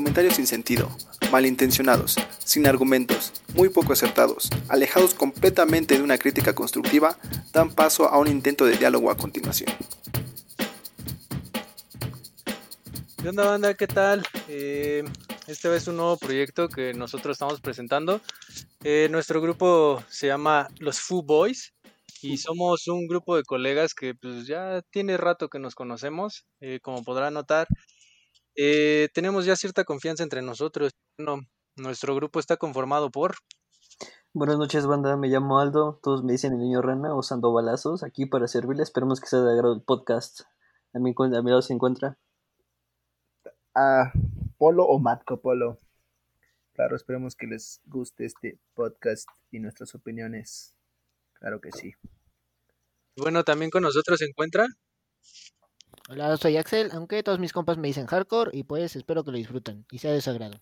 comentarios sin sentido, malintencionados, sin argumentos, muy poco acertados, alejados completamente de una crítica constructiva, dan paso a un intento de diálogo a continuación. ¿Qué onda, banda? ¿Qué tal? Eh, este es un nuevo proyecto que nosotros estamos presentando. Eh, nuestro grupo se llama Los Foo Boys y somos un grupo de colegas que pues ya tiene rato que nos conocemos. Eh, como podrán notar, eh, tenemos ya cierta confianza entre nosotros. Bueno, nuestro grupo está conformado por... Buenas noches, banda. Me llamo Aldo. Todos me dicen el niño rana usando balazos. Aquí para servirles. Esperemos que sea de agrado el podcast. A mi, a mi lado se encuentra. A Polo o Matco Polo. Claro, esperemos que les guste este podcast y nuestras opiniones. Claro que sí. Bueno, también con nosotros se encuentra. Hola, soy Axel, aunque todos mis compas me dicen hardcore y pues espero que lo disfruten y sea de su agrado.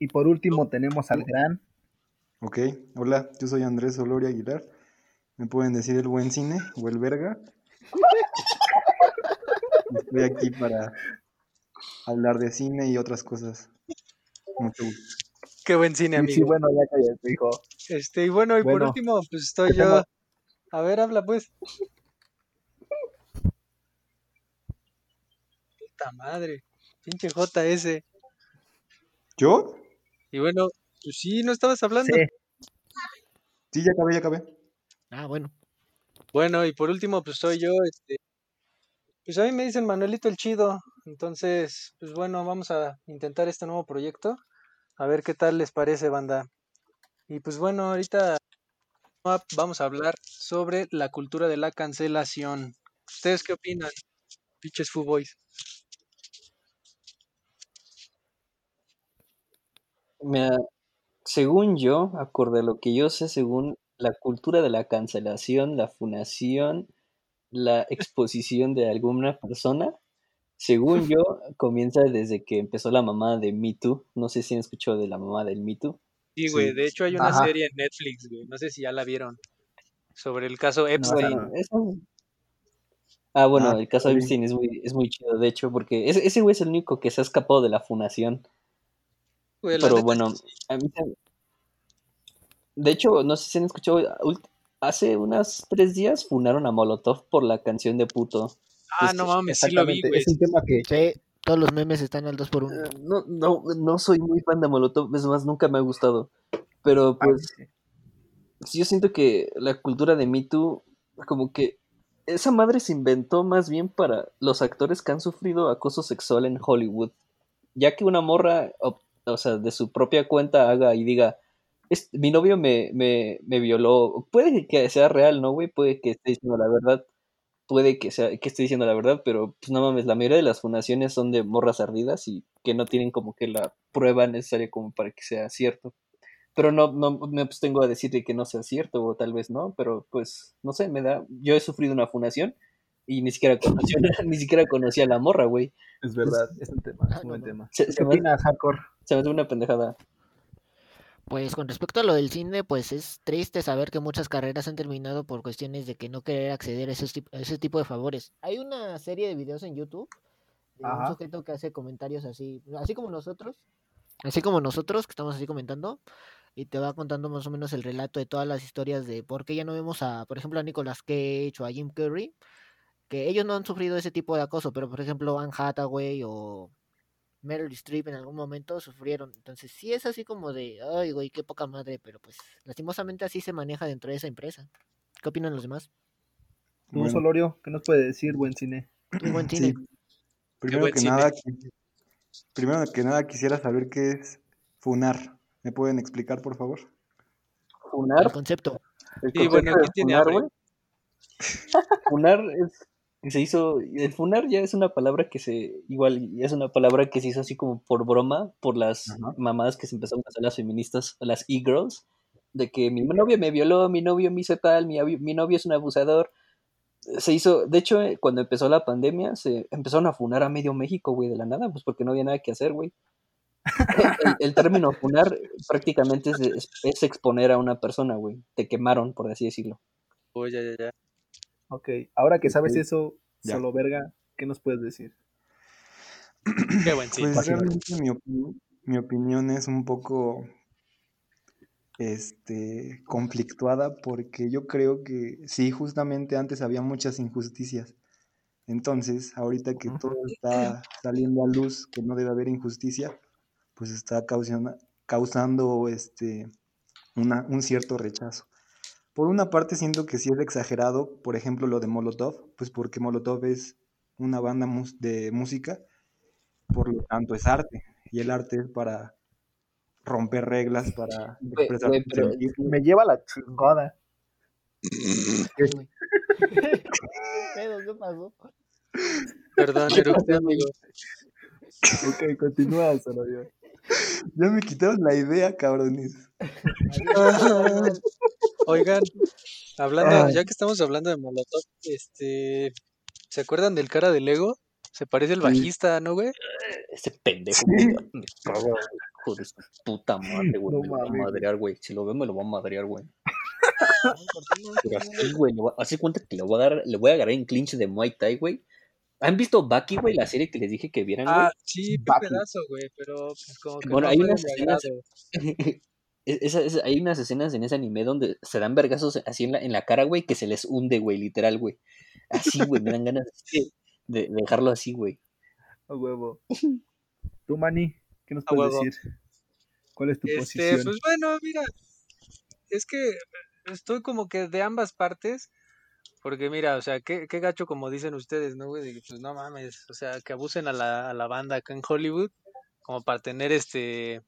Y por último tenemos al gran. Ok, hola, yo soy Andrés Oloria Aguilar. Me pueden decir el buen cine o el verga. Estoy aquí para hablar de cine y otras cosas. Mucho gusto. Qué buen cine, amigo. Sí, bueno, ya cállate, hijo. Este, y bueno, y por último, pues estoy ¿Qué yo. A ver, habla pues. Puta madre. Pinche JS. ¿Yo? Y bueno, pues sí, no estabas hablando. Sí. Sí, ya acabé, ya acabé. Ah, bueno. Bueno, y por último, pues soy yo, este. Pues a mí me dicen Manuelito el Chido. Entonces, pues bueno, vamos a intentar este nuevo proyecto. A ver qué tal les parece, banda. Y pues bueno, ahorita vamos a hablar sobre la cultura de la cancelación. ¿Ustedes qué opinan? Pinches Boys. Mira, según yo, acorde a lo que yo sé, según la cultura de la cancelación, la funación, la exposición de alguna persona, según yo, comienza desde que empezó la mamá de Me Too. No sé si han escuchado de la mamá del Me Too. Sí, güey, Sí. de hecho hay una Ajá. serie en Netflix, güey. No sé si ya la vieron. Sobre el caso No, Epstein. eso- Ah, bueno, Ah, el caso de sí. Epstein es muy, es muy chido, de hecho, porque ese, ese güey es el único que se ha escapado de la funación. Güey, Pero neta bueno, a mí De hecho, no sé si han escuchado, hace unos tres días funaron a Molotov por la canción de puto. Ah, es no mames, sí lo vi, güey. Es un tema que Sí, todos los memes están al 2 por 1 Eh, No, no, no soy muy fan de Molotov, es más, nunca me ha gustado. Pero Ah, pues, sí. sí, yo siento que la cultura de Me Too, como que esa madre se inventó más bien para los actores que han sufrido acoso sexual en Hollywood. Ya que una morra, o, o sea, de su propia cuenta haga y diga, "Es- mi novio me, me, me violó, puede que sea real, ¿no, güey? Puede que esté diciendo la verdad, puede que sea que esté diciendo la verdad, pero pues no mames, la mayoría de las fundaciones son de morras ardidas y que no tienen como que la prueba necesaria como para que sea cierto. Pero no, no me abstengo a decir de que no sea cierto, o tal vez no, pero pues, no sé, me da. Yo he sufrido una fundación y ni siquiera conocía, ni siquiera conocía a la morra, güey. Es verdad, es un tema, Ah, es un buen tema. Se, ¿Qué se me, opina Hardcore? Se me hace una pendejada. Pues con respecto a lo del cine, pues es triste saber que muchas carreras han terminado por cuestiones de que no querer acceder a, esos a ese tipo de favores. Hay una serie de videos en YouTube de un sujeto que hace comentarios así, así como nosotros, así como nosotros que estamos así comentando, y te va contando más o menos el relato de todas las historias de por qué ya no vemos a, por ejemplo, a Nicolas Cage o a Jim Carrey, que ellos no han sufrido ese tipo de acoso, pero por ejemplo Anne Hathaway o Meryl Streep en algún momento sufrieron. Entonces sí es así como de, ay, güey, qué poca madre, pero pues lastimosamente así se maneja dentro de esa empresa. ¿Qué opinan los demás? Tú, Bueno. Solorio, ¿qué nos puede decir, buen cine? Buen Sí. cine. Primero buen que cine. nada, primero que nada quisiera saber qué es funar. ¿Me pueden explicar, por favor? El Funar. concepto. El Sí, bueno, concepto aquí tiene funar, güey. Funar es que se hizo, el funar ya es una palabra que se, igual, es una palabra que se hizo así como por broma, por las mamadas que se empezaron a hacer las feministas, las e-girls, de que mi novio me violó, mi novio me hizo tal, mi, mi novio es un abusador. Se hizo, de hecho, eh, cuando empezó la pandemia, se empezaron a funar a medio México, güey, de la nada, pues porque no había nada que hacer, güey. El, el término funar prácticamente es, es- es exponer a una persona, güey. Te quemaron, por así decirlo. Oh, ya, ya, ya. Ok, ahora que sabes eso, ya. solo verga, ¿qué nos puedes decir? Qué buen cine. Pues realmente mi, opinión, mi opinión es un poco este, conflictuada porque yo creo que sí, justamente antes había muchas injusticias. Entonces, ahorita que todo está saliendo a luz, que no debe haber injusticia, pues está causando, causando este, una- un cierto rechazo. Por una parte siento que sí es exagerado, por ejemplo, lo de Molotov, pues porque Molotov es una banda de música, por lo tanto es arte, y el arte es para romper reglas, para expresar pero-. Me lleva la chingada. Pedo, ¿qué pasó? Perdón. Ok, continúa, Solorio. Ya me quitaron la idea, cabrones. Oigan, hablando, ya que estamos hablando de Molotov, este, ¿se acuerdan del cara de Lego? Se parece el bajista, ¿no, güey? Ese pendejo, Sí. güey, me güey, hijo de su puta madre, güey. No me lo va a madrear, güey. Si lo veo, me lo va a madrear, güey. Pero así, güey, hace cuenta que le voy a dar, le voy a agarrar en clinch de Muay Thai, güey. ¿Han visto Bucky, güey? La serie que les dije que vieran. Ah, sí, pedazo, güey, pero pues, como que Bueno, no hay unas escenas-. Es- esa- hay unas escenas en ese anime donde se dan vergazos así en la, en la cara, güey, que se les hunde, güey, literal, güey. Así, güey, me dan ganas de, de dejarlo así, güey. A huevo. Tú, Manny, ¿qué nos puedes decir? ¿Cuál es tu Este, posición? pues bueno, mira, es que estoy como que de ambas partes, porque mira, o sea, qué, qué gacho como dicen ustedes, ¿no, güey? Pues no mames, o sea, que abusen a la, a la banda acá en Hollywood como para tener este,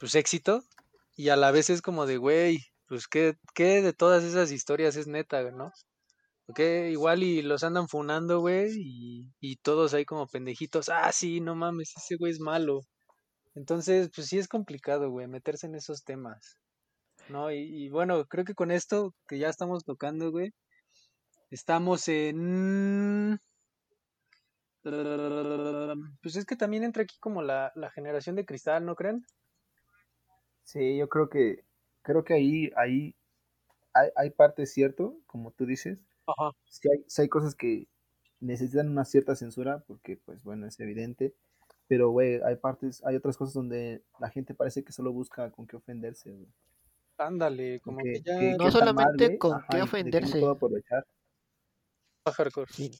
pues éxito, y a la vez es como de, güey, pues qué, qué de todas esas historias es neta, ¿no? Porque igual y los andan funando, güey, y, y todos ahí como pendejitos, ah, sí, no mames, ese güey es malo. Entonces, pues sí es complicado, güey, meterse en esos temas. ¿No? Y, y bueno, creo que con esto que ya estamos tocando, güey, estamos en... Pues es que también entra aquí como la, la generación de cristal, ¿no creen? Sí, yo creo que creo que ahí, ahí hay, hay parte cierto, como tú dices. Ajá. Sí hay, sí hay cosas que necesitan una cierta censura, porque pues bueno, es evidente. Pero güey, hay partes, hay otras cosas donde la gente parece que solo busca con qué ofenderse, güey. Ándale, como que, Que- ya que- No que está mal, solamente con ajá, qué ofenderse. puedo aprovechar. Está hardcore. Sí.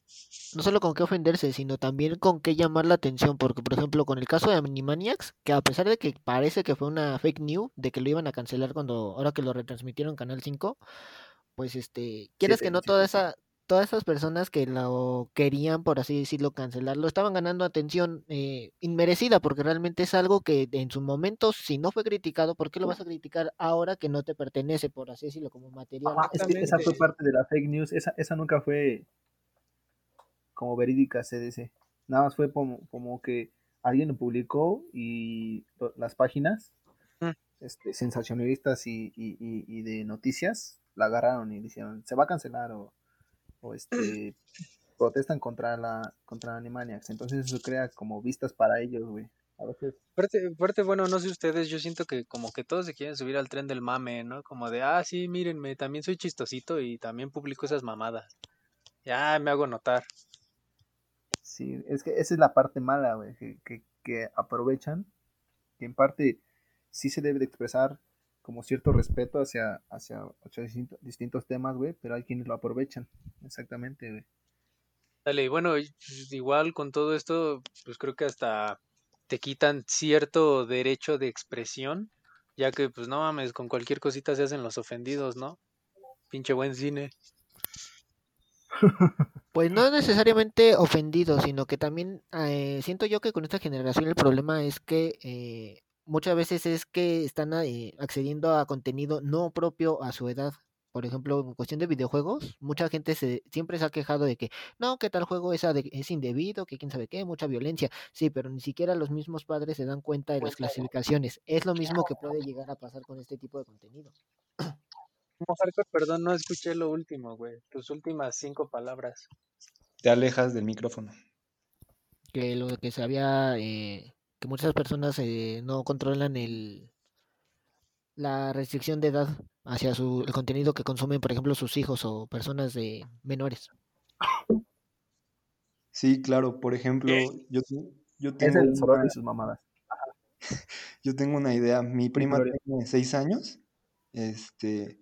No solo con qué ofenderse, sino también con qué llamar la atención, porque por ejemplo con el caso de Animaniacs, que a pesar de que parece que fue una fake news, de que lo iban a cancelar cuando ahora que lo retransmitieron Canal 5, pues este, quieres que no toda esa todas esas personas que lo querían, por así decirlo, cancelarlo, estaban ganando atención eh, inmerecida, porque realmente es algo que en su momento, si no fue criticado, ¿por qué lo vas a criticar ahora que no te pertenece, por así decirlo, como material? Es que esa fue parte de la fake news. Esa, esa nunca fue como verídica, se dice. Nada más fue como, como que alguien lo publicó y lo- las páginas Mm. este, sensacionalistas y, y- y- y de noticias la agarraron y dijeron se va a cancelar o, o este protestan contra la contra Animaniacs. Entonces eso crea como vistas para ellos, güey. A veces Aparte, aparte, bueno, no sé ustedes, yo siento que como que todos se quieren subir al tren del mame, ¿no? Como de, ah, sí, mírenme, también soy chistosito y también publico esas mamadas. Ya me hago notar. Sí, es que esa es la parte mala, güey, que, que, que aprovechan, que en parte sí se debe de expresar como cierto respeto hacia, hacia, hacia distinto- distintos temas, güey, pero hay quienes lo aprovechan, exactamente, güey. Dale, y bueno, pues, igual con todo esto, pues creo que hasta te quitan cierto derecho de expresión, ya que, pues no mames, con cualquier cosita se hacen los ofendidos, ¿no? Pinche buen cine. Pues no necesariamente ofendido, sino que también eh, siento yo que con esta generación el problema es que eh, muchas veces es que están eh, accediendo a contenido no propio a su edad. Por ejemplo, en cuestión de videojuegos, mucha gente se siempre se ha quejado de que no, que tal juego es, ade- es indebido, que quién sabe qué, mucha violencia. Sí, pero ni siquiera los mismos padres se dan cuenta de las clasificaciones. Es lo mismo que puede llegar a pasar con este tipo de contenido. Hardcore, perdón, no escuché lo último, güey. Tus últimas cinco palabras. Te alejas del micrófono. que lo que se había eh, que muchas personas eh, no controlan el la restricción de edad hacia su el contenido que consumen por ejemplo sus hijos o personas de menores Sí, claro. Por ejemplo, yo, te- Yo Es tengo, el Zorro una, y sus mamadas. yo tengo una idea. Mi prima Gloria. tiene seis años. Este,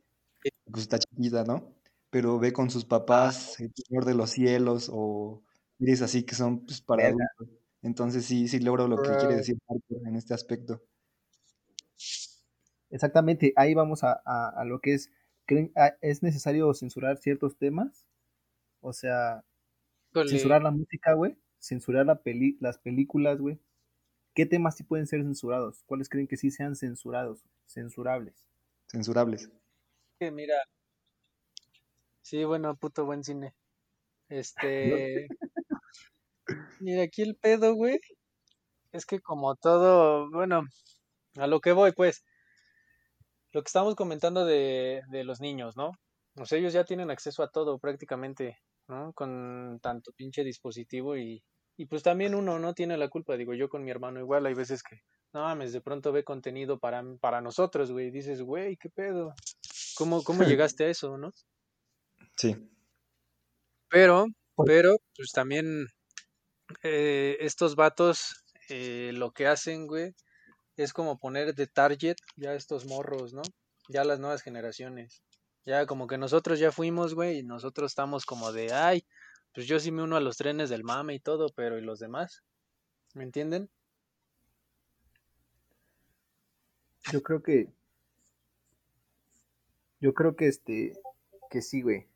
pues está chiquita, ¿no? Pero ve con sus papás El Señor de los Cielos o series así que son pues, para adultos. Entonces sí, sí logro lo que quiere decir Marco en este aspecto. Exactamente, ahí vamos a, a- a lo que es, ¿creen, ah, ¿es necesario censurar ciertos temas? O sea, censurar la música, güey, censurar la peli las películas, güey. ¿Qué temas sí pueden ser censurados? ¿Cuáles creen que sí sean censurados, censurables? Censurables. que mira. Sí, bueno, puto buen cine. Este. Mira, aquí el pedo, güey. Es que como todo, bueno, a lo que voy, pues. Lo que estamos comentando de, de los niños, ¿no? O sea, ellos ya tienen acceso a todo prácticamente, ¿no? Con tanto pinche dispositivo y, y pues también uno no tiene la culpa. Digo, yo con mi hermano igual, hay veces que, no mames, de pronto ve contenido para, para nosotros, güey. y Dices, güey, ¿qué pedo? ¿Cómo, cómo llegaste a eso, no? Sí. Pero, pero, pues también eh, estos vatos eh, lo que hacen, güey, es como poner de target ya estos morros, ¿no? Ya las nuevas generaciones. Ya como que nosotros ya fuimos, güey, y nosotros estamos como de, ay, pues yo sí me uno a los trenes del mame y todo, pero ¿y los demás? ¿Me entienden? Yo creo que. Yo creo que este. Que sí, güey.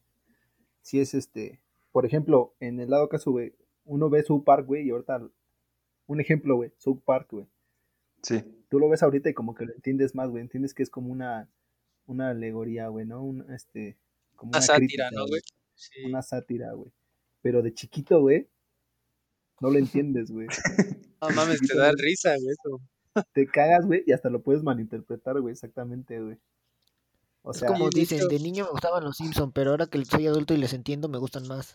Sí es este. Por ejemplo, en el lado caso, güey. Uno ve South Park, güey, y ahorita. Un ejemplo, güey. South Park, güey. Sí. Tú lo ves ahorita y como que lo entiendes más, güey. Entiendes que es como una. Una alegoría, güey, ¿no? Un, este. Como Una una sátira, crítica, ¿no, güey? Sí. Una sátira, güey. Pero de chiquito, güey. No lo entiendes, güey. No mames, te da risa, güey. eso. Te cagas, güey, y hasta lo puedes malinterpretar, güey. Exactamente, güey. O Es sea, como de dicen, de niño me gustaban los Simpsons, pero ahora que soy adulto y les entiendo, me gustan más.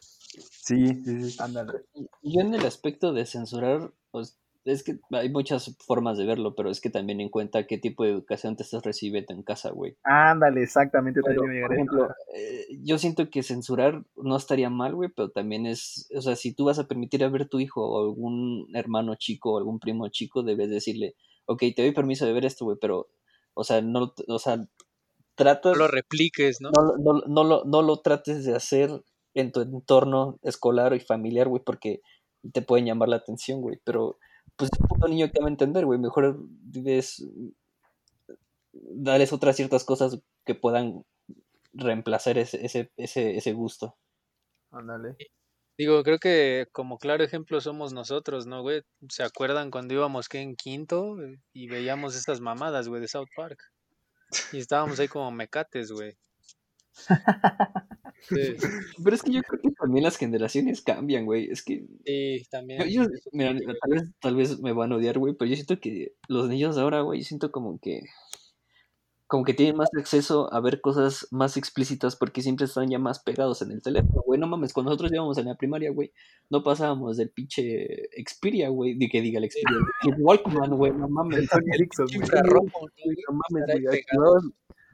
Sí, sí, sí. ándale. Yo en el aspecto de censurar, pues es que hay muchas formas de verlo, pero es que también en cuenta qué tipo de educación te estás recibiendo en casa, güey. Ándale, exactamente. Pero, también a por a ejemplo, eh, yo siento que censurar no estaría mal, güey, pero también es, o sea, si tú vas a permitir a ver tu hijo o algún hermano chico o algún primo chico, debes decirle, ok, te doy permiso de ver esto, güey, pero, o sea, no, o sea, trata, No lo repliques, ¿no? no, lo- no, no lo, no lo trates de hacer en tu entorno escolar y familiar, güey, porque te pueden llamar la atención, güey, pero pues el puto niño que va a entender, güey, mejor dices, darles otras ciertas cosas que puedan reemplazar ese, ese, ese, ese gusto. Ándale. Digo, creo que como claro ejemplo somos nosotros, ¿no, güey? ¿Se acuerdan cuando íbamos que en quinto y veíamos estas mamadas, güey, de South Park? Y estábamos ahí como mecates, güey. Sí, Pero es que yo creo que también las generaciones cambian, güey, es que sí, Yo, también. yo- mira, tal vez, tal vez me van a odiar, güey, pero yo siento que los niños ahora, güey, siento como que como que tienen más acceso a ver cosas más explícitas porque siempre están ya más pegados en el teléfono, güey. No mames, cuando nosotros íbamos en la primaria, güey, no pasábamos del pinche Xperia, güey, de que diga el Xperia, el Walkman, güey, no mames. El Sony Ericsson, güey. ¿no, Güey, güey? no mames, güey,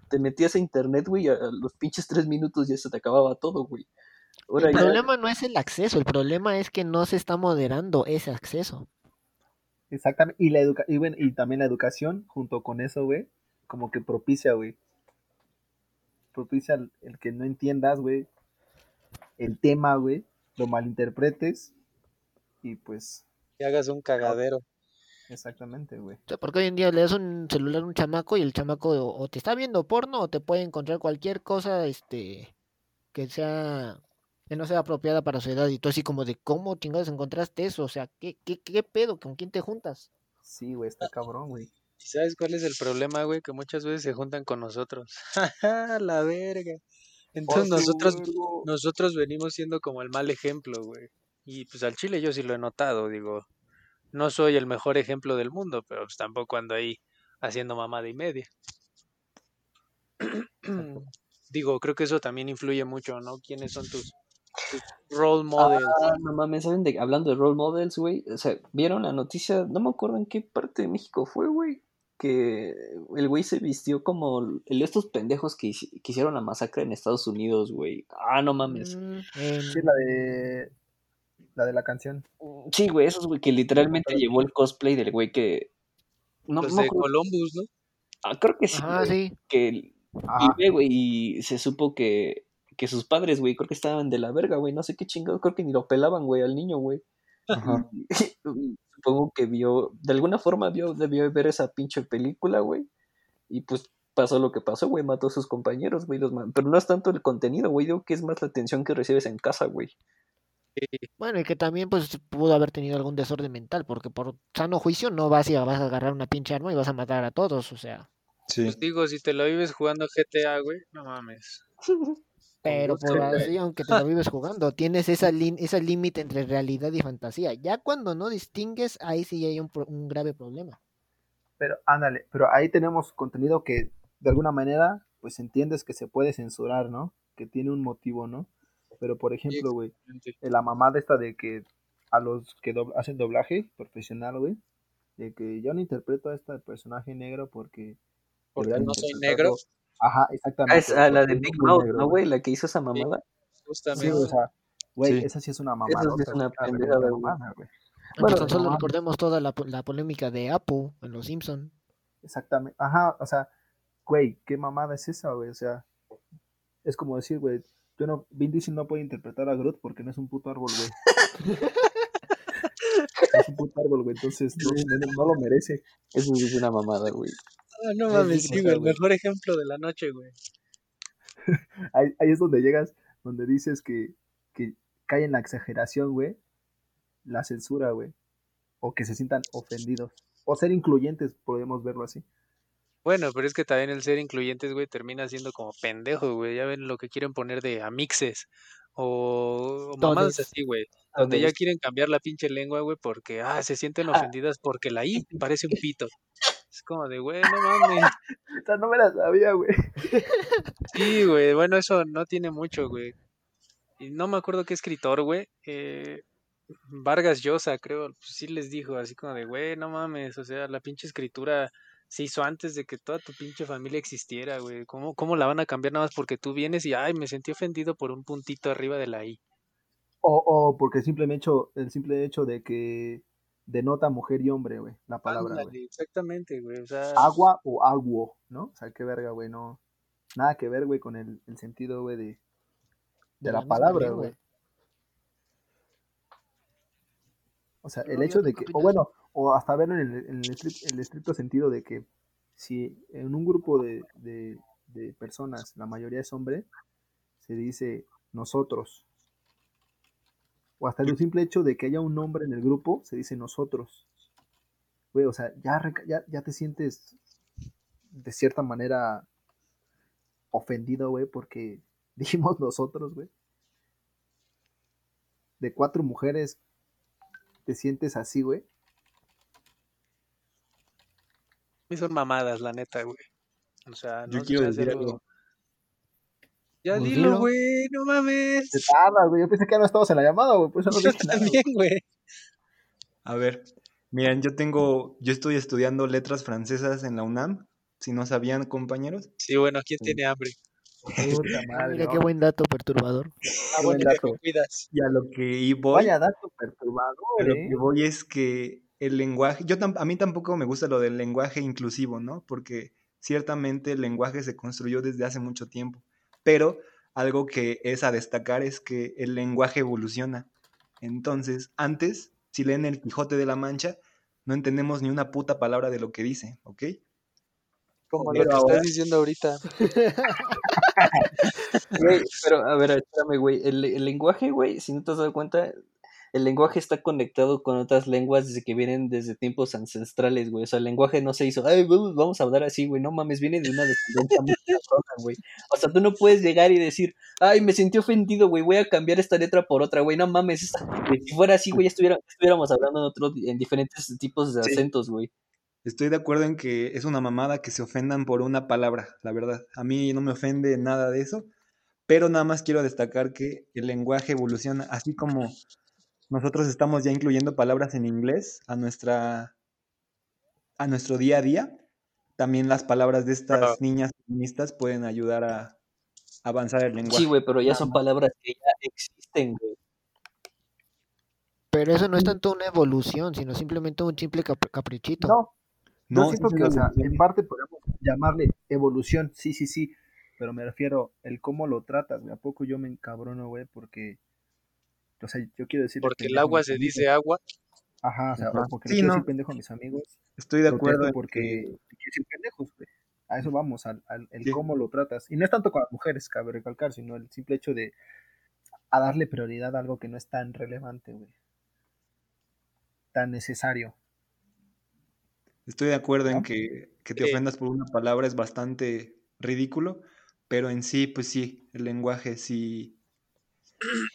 te metías a internet, güey, a a los pinches tres minutos ya se te acababa todo, güey. Ahora El ya- problema no es el acceso, el problema es que no se está moderando ese acceso. Exactamente. Y, la educa y, bueno, y también la educación, junto con eso, güey, como que propicia, güey. Propicia el, el que no entiendas, güey, el tema, güey, lo malinterpretes y pues, Que hagas un cagadero. exactamente, güey. O sea, porque hoy en día le das un celular a un chamaco y el chamaco o, o te está viendo porno o te puede encontrar cualquier cosa este que sea que no sea apropiada para su edad y tú así como de cómo chingados encontraste eso, o sea, ¿qué, qué, qué pedo? ¿Con quién te juntas? Sí, güey, está cabrón, güey. ¿Y sabes cuál es el problema, güey? Que muchas veces se juntan con nosotros. la verga. Entonces nosotros, nosotros venimos siendo como el mal ejemplo, güey. Y pues al chile yo sí lo he notado, digo. No soy el mejor ejemplo del mundo, pero pues tampoco ando ahí haciendo mamada y media. digo, creo que eso también influye mucho, ¿no? ¿Quiénes son tus, tus role models? Ah, no mames, ¿saben de, hablando de role models, güey? O sea, ¿vieron la noticia? No me acuerdo en qué parte de México fue, güey. Que el güey se vistió como el de estos pendejos que, que hicieron la masacre en Estados Unidos, güey. Ah, no mames. Mm, Sí, la de... La de la canción. Sí, güey, esos güey que literalmente llevó el cosplay del güey que. No, Los no de creo- Columbus, ¿no? ah, creo que sí. Güey, sí. Que Ajá. vive, güey, y se supo que, que sus padres, güey, creo que estaban de la verga, güey. No sé qué chingados, creo que ni lo pelaban, güey, al niño, güey. Supongo que vio, de alguna forma vio, debió ver esa pinche película, güey. Y pues pasó lo que pasó, güey, mató a sus compañeros, güey. Los Pero no es tanto el contenido, güey, digo que es más la atención que recibes en casa, güey. Bueno, y que también pues pudo haber tenido algún desorden mental, porque por sano juicio no vas y vas a agarrar una pinche arma y vas a matar a todos, o sea. Sí. Pues digo, si te lo vives jugando GTA, güey, no mames. Pero por así, aunque te lo vives jugando, tienes esa ese límite entre realidad y fantasía. Ya cuando no distingues, ahí sí hay un, pro- un grave problema. Pero ándale, pero ahí tenemos contenido que de alguna manera, pues entiendes que se puede censurar, ¿no? Que tiene un motivo, ¿no? Pero por ejemplo, güey, exactamente. la mamada esta de que a los que hacen doblaje profesional, güey, de que yo no interpreto a este personaje negro porque... Porque no soy negro. Ajá, Ah, exactamente. es ah, la de no Big Mouth, negro, ¿no, güey? La que hizo esa mamada. Sí, Justamente. o sea, güey, Sí. esa sí es una mamada. sí es una pendejada, güey. güey. Bueno, tan solo no, recordemos toda la, la polémica de Apu en Los Simpson. Exactamente. Ajá, o sea, güey, ¿qué mamada es esa, güey? O sea, es como decir, güey, yo no, Vin Diesel no puede interpretar a Groot porque no es un puto árbol, güey. Es un puto árbol, güey, entonces no, no- no lo merece. Eso sí es una mamada, güey. Ah, no Es mames, sí, güey. El mejor ejemplo de la noche, güey. Ahí, ahí es donde llegas, donde dices que, que cae en la exageración, güey, la censura, güey, o que se sientan ofendidos, o ser incluyentes, podemos verlo así. Bueno, pero es que también el ser incluyentes, güey, termina siendo como pendejo, güey. Ya ven lo que quieren poner de amixes o, o mamadas así, güey. Donde ya quieren cambiar la pinche lengua, güey, porque, ah, se sienten Ah. ofendidas porque la I parece un pito. Es como de, güey, no mames. O sea, no me la sabía, güey. Sí, güey, bueno, eso no tiene mucho, güey. Y no me acuerdo qué escritor, güey. eh, Vargas Llosa, creo, pues sí les dijo así como de, güey, no mames, o sea, la pinche escritura se hizo antes de que toda tu pinche familia existiera, güey. ¿Cómo, ¿Cómo la van a cambiar nada más porque tú vienes y, ay, me sentí ofendido por un puntito arriba de la I? O, o porque el simple hecho, el simple hecho de que denota mujer y hombre, güey, la palabra, Ándale, güey. exactamente, güey, o sea, Agua o aguo, ¿no? O sea, qué verga, güey, no. Nada que ver, güey, con el, el sentido, güey, de, de, De la, palabra, güey. O sea, el No, hecho ¿y de que, o bueno, o hasta verlo en el, en el estric- el estricto sentido de que si en un grupo de, de, de personas la mayoría es hombre, se dice nosotros. O hasta el simple hecho de que haya un hombre en el grupo, se dice nosotros. Güey, o sea, ya, ya, ya te sientes de cierta manera ofendido, güey, porque dijimos nosotros, güey. De cuatro mujeres, te sientes así, güey. mí son mamadas, la neta, güey. O sea, Yo no se quiero decir algo- algo. Ya Pues dilo, güey, no mames. Te tardas, güey. Yo pensé que ya no estabas en la llamada, güey. Por eso no Yo dije también, güey. A ver, miren, yo tengo, yo estoy estudiando letras francesas en la UNAM, si no sabían, compañeros. Sí, bueno, ¿quién tiene hambre? Puta madre, mira ¿no? qué buen dato perturbador. Ah, buen dato. cuidas. Y a lo que voy, Vaya dato perturbador, a lo ¿eh? que voy es que el lenguaje, yo tam- a mí tampoco me gusta lo del lenguaje inclusivo, ¿no? Porque ciertamente el lenguaje se construyó desde hace mucho tiempo, pero algo que es a destacar es que el lenguaje evoluciona. Entonces, antes, si leen el Quijote de la Mancha, no entendemos ni una puta palabra de lo que dice, ¿ok? Como lo que ahora- estás diciendo ahorita. Güey, pero a ver, espérame, güey. El, el lenguaje, güey, si no te has dado cuenta, el lenguaje está conectado con otras lenguas desde que vienen desde tiempos ancestrales, güey. O sea, el lenguaje no se hizo, ay, vamos a hablar así, güey. No mames, viene de una descendencia muy cabrona, güey. O sea, tú no puedes llegar y decir, ay, me sentí ofendido, güey, voy a cambiar esta letra por otra, güey. No mames, esta- si fuera así, güey, ya estuviera- estuviéramos hablando en otro, en diferentes tipos de Sí. acentos, güey. Estoy de acuerdo en que es una mamada que se ofendan por una palabra, la verdad. A mí no me ofende nada de eso, pero nada más quiero destacar que el lenguaje evoluciona, así como nosotros estamos ya incluyendo palabras en inglés a nuestra a nuestro día a día, también las palabras de estas niñas feministas pueden ayudar a avanzar el lenguaje. Sí, güey, pero ya son palabras que ya existen, güey. Pero eso no es tanto una evolución, sino simplemente un simple cap- caprichito. No, No, yo siento que, o sea, en parte podemos llamarle evolución, sí, sí, sí, pero me refiero el cómo lo tratas, güey. ¿A poco yo me encabrono, güey? Porque, o sea, yo quiero decir Porque el agua se dice agua. Ajá, o sea, Ajá. porque Sí, le quiero no. decir pendejo a mis amigos, Estoy de acuerdo. porque pendejos, güey. A eso vamos, al, al el Sí. cómo lo tratas. Y no es tanto con las mujeres, cabe recalcar, sino el simple hecho de a darle prioridad a algo que no es tan relevante, güey. Tan necesario. Estoy de acuerdo en que, que te Sí. ofendas por una palabra es bastante ridículo, pero en sí, pues sí, el lenguaje sí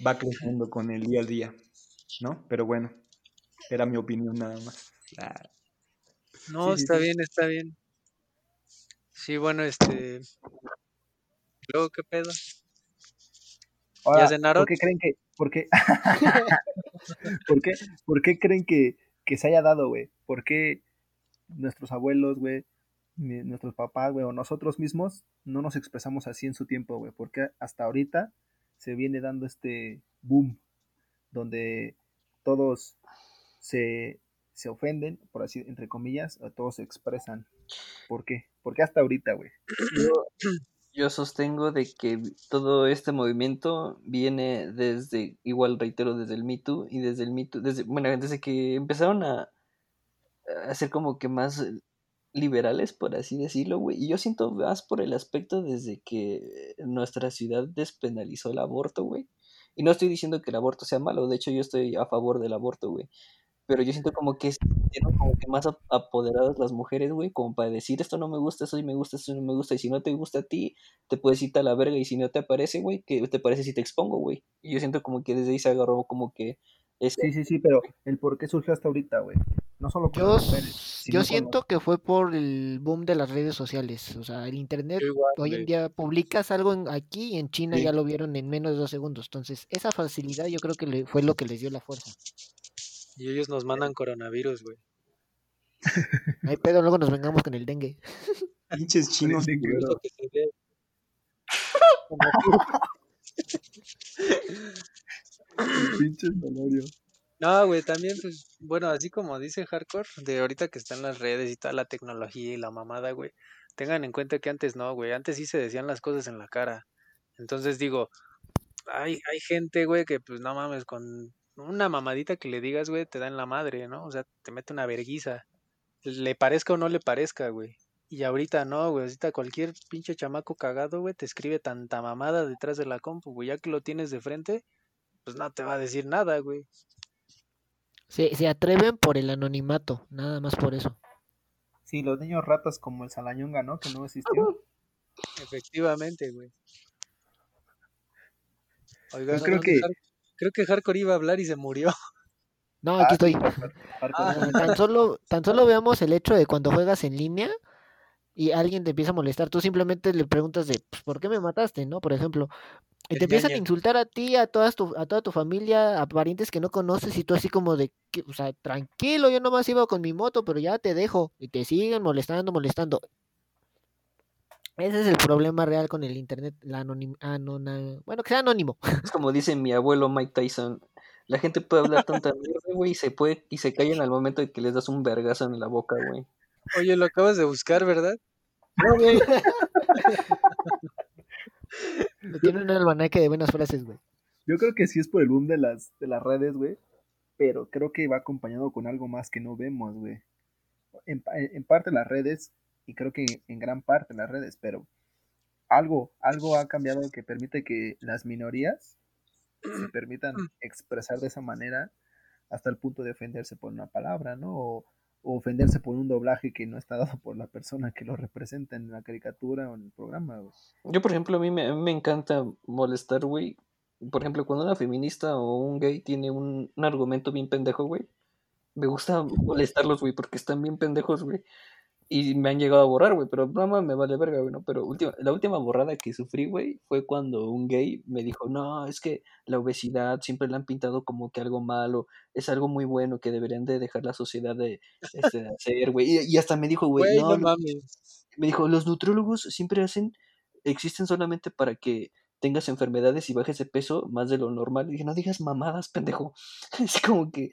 va creciendo con el día a día, ¿no? Pero bueno, era mi opinión nada más. Ah, No, Sí, está sí. bien, está bien. Sí, bueno, este. Luego, ¿qué pedo? Ahora, cenaron? ¿por qué creen que, por qué, por qué, por qué creen que, que se haya dado, güey? ¿Por qué nuestros abuelos, güey, nuestros papás, güey, o nosotros mismos no nos expresamos así en su tiempo, güey? ¿Por qué hasta ahorita se viene dando este boom donde todos se, se ofenden, por así, entre comillas, todos se expresan? ¿Por qué? ¿Por qué hasta ahorita, güey? Yo, sostengo de que todo este movimiento viene desde, igual reitero, desde el Me Too y desde el Me Too, bueno, desde que empezaron a, ser como que más liberales, por así decirlo, güey. Y yo siento más por el aspecto desde que nuestra ciudad despenalizó el aborto, güey. Y no estoy diciendo que el aborto sea malo, de hecho yo estoy a favor del aborto, güey. Pero yo siento como que como que más ap- apoderadas las mujeres, güey, como para decir esto no me gusta, esto me gusta, esto no me gusta, y si no te gusta a ti, te puedes irte a la verga, y si no te parece, güey, ¿qué te parece si te expongo, güey? Y yo siento como que desde ahí se agarró como que Sí, sí, sí, pero el por qué surgió hasta ahorita, güey. No solo con Yo, las mujeres, yo con siento que fue por el boom de las redes sociales. O sea, el internet, igual, hoy en día publicas algo en- aquí y en China Sí. ya lo vieron en menos de dos segundos. Entonces, esa facilidad yo creo que le- fue lo que les dio la fuerza. Y ellos nos mandan coronavirus, güey. No hay pedo, luego nos vengamos con el dengue. Pinches chinos. Pinches Malorio. No, güey, también, pues, bueno, así como dice Hardcore, de ahorita que están las redes y toda la tecnología y la mamada, güey, tengan en cuenta que antes no, güey, antes sí se decían las cosas en la cara. Entonces digo, hay, hay gente, güey, que pues no mames, con una mamadita que le digas, güey, te da en la madre, ¿no? O sea, te mete una verguiza. Le parezca o no le parezca, güey. Y ahorita no, güey, ahorita cualquier pinche chamaco cagado, güey, te escribe tanta mamada detrás de la compu, güey, ya que lo tienes de frente, pues no te va a decir nada, güey. Se, se atreven por el anonimato, nada más por eso. Sí, los niños ratas como el Salañonga, ¿no? Que no existió. Efectivamente, güey. Oiga, Yo creo no, que- creo que Hardcore iba a hablar y se murió. No, Ah, aquí estoy. Hardcore, Ah. no, Tan solo, tan solo veamos el hecho de cuando juegas en línea y alguien te empieza a molestar, tú simplemente le preguntas de, pues, ¿por qué me mataste? ¿No? Por ejemplo. Y te empiezan a insultar a ti, a todas tu, a toda tu familia, a parientes que no conoces y tú así como de, que, o sea, tranquilo, yo nomás iba con mi moto, pero ya te dejo. Y te siguen molestando, molestando. Ese es el problema real con el internet, la anonim, anona- bueno, que sea anónimo. Es como dice mi abuelo Mike Tyson, la gente puede hablar tanta mierda, güey, y se puede, y se callan al momento de que les das un vergazo en la boca, güey. Oye, lo acabas de buscar, ¿verdad? Tiene un almanaque de buenas frases, güey. Yo creo que sí es por el boom de las, de las redes, güey. Pero creo que va acompañado con algo más que no vemos, güey. En, pa- en parte las redes, y creo que en gran parte las redes, pero algo, algo ha cambiado que permite que las minorías se permitan expresar de esa manera hasta el punto de ofenderse por una palabra, ¿no? O, ofenderse por un doblaje que no está dado por la persona que lo representa en la caricatura o en el programa. Yo, por ejemplo, a mí me, me encanta molestar, güey. Por ejemplo, cuando una feminista o un gay tiene un, un argumento bien pendejo, güey. Me gusta molestarlos, güey, porque están bien pendejos, güey. Y me han llegado a borrar, güey, pero no mames, me vale verga, güey, ¿no? Pero última, la última borrada que sufrí, güey, fue cuando un gay me dijo, no, es que la obesidad siempre la han pintado como que algo malo, es algo muy bueno que deberían de dejar la sociedad de, este, de hacer, güey. Y, y hasta me dijo, güey, no, mames. me dijo, los nutriólogos siempre hacen, existen solamente para que tengas enfermedades y bajes de peso más de lo normal. Y dije, no digas mamadas, pendejo. Es como que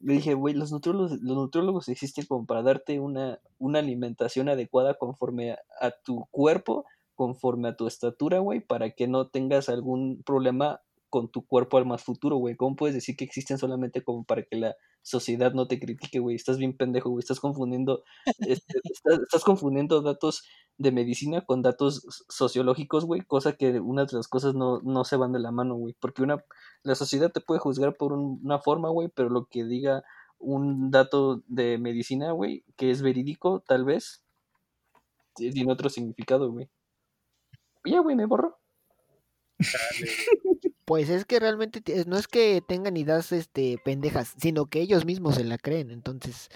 le dije, güey, los nutriólogos, los nutriólogos existen como para darte una, una alimentación adecuada conforme a, a tu cuerpo, conforme a tu estatura, güey, para que no tengas algún problema con tu cuerpo al más futuro, güey. ¿Cómo puedes decir que existen solamente como para que la sociedad no te critique, güey? Estás bien pendejo, güey. Estás confundiendo, este, estás, estás confundiendo datos de medicina con datos sociológicos, güey, cosa que una de las cosas no, no se van de la mano, güey. Porque una, la sociedad te puede juzgar por un- una forma, güey, pero lo que diga un dato de medicina, güey, que es verídico, tal vez, tiene otro significado, güey. Ya, güey, me Pues es que realmente no es que tengan ideas este pendejas, sino que ellos mismos se la creen, entonces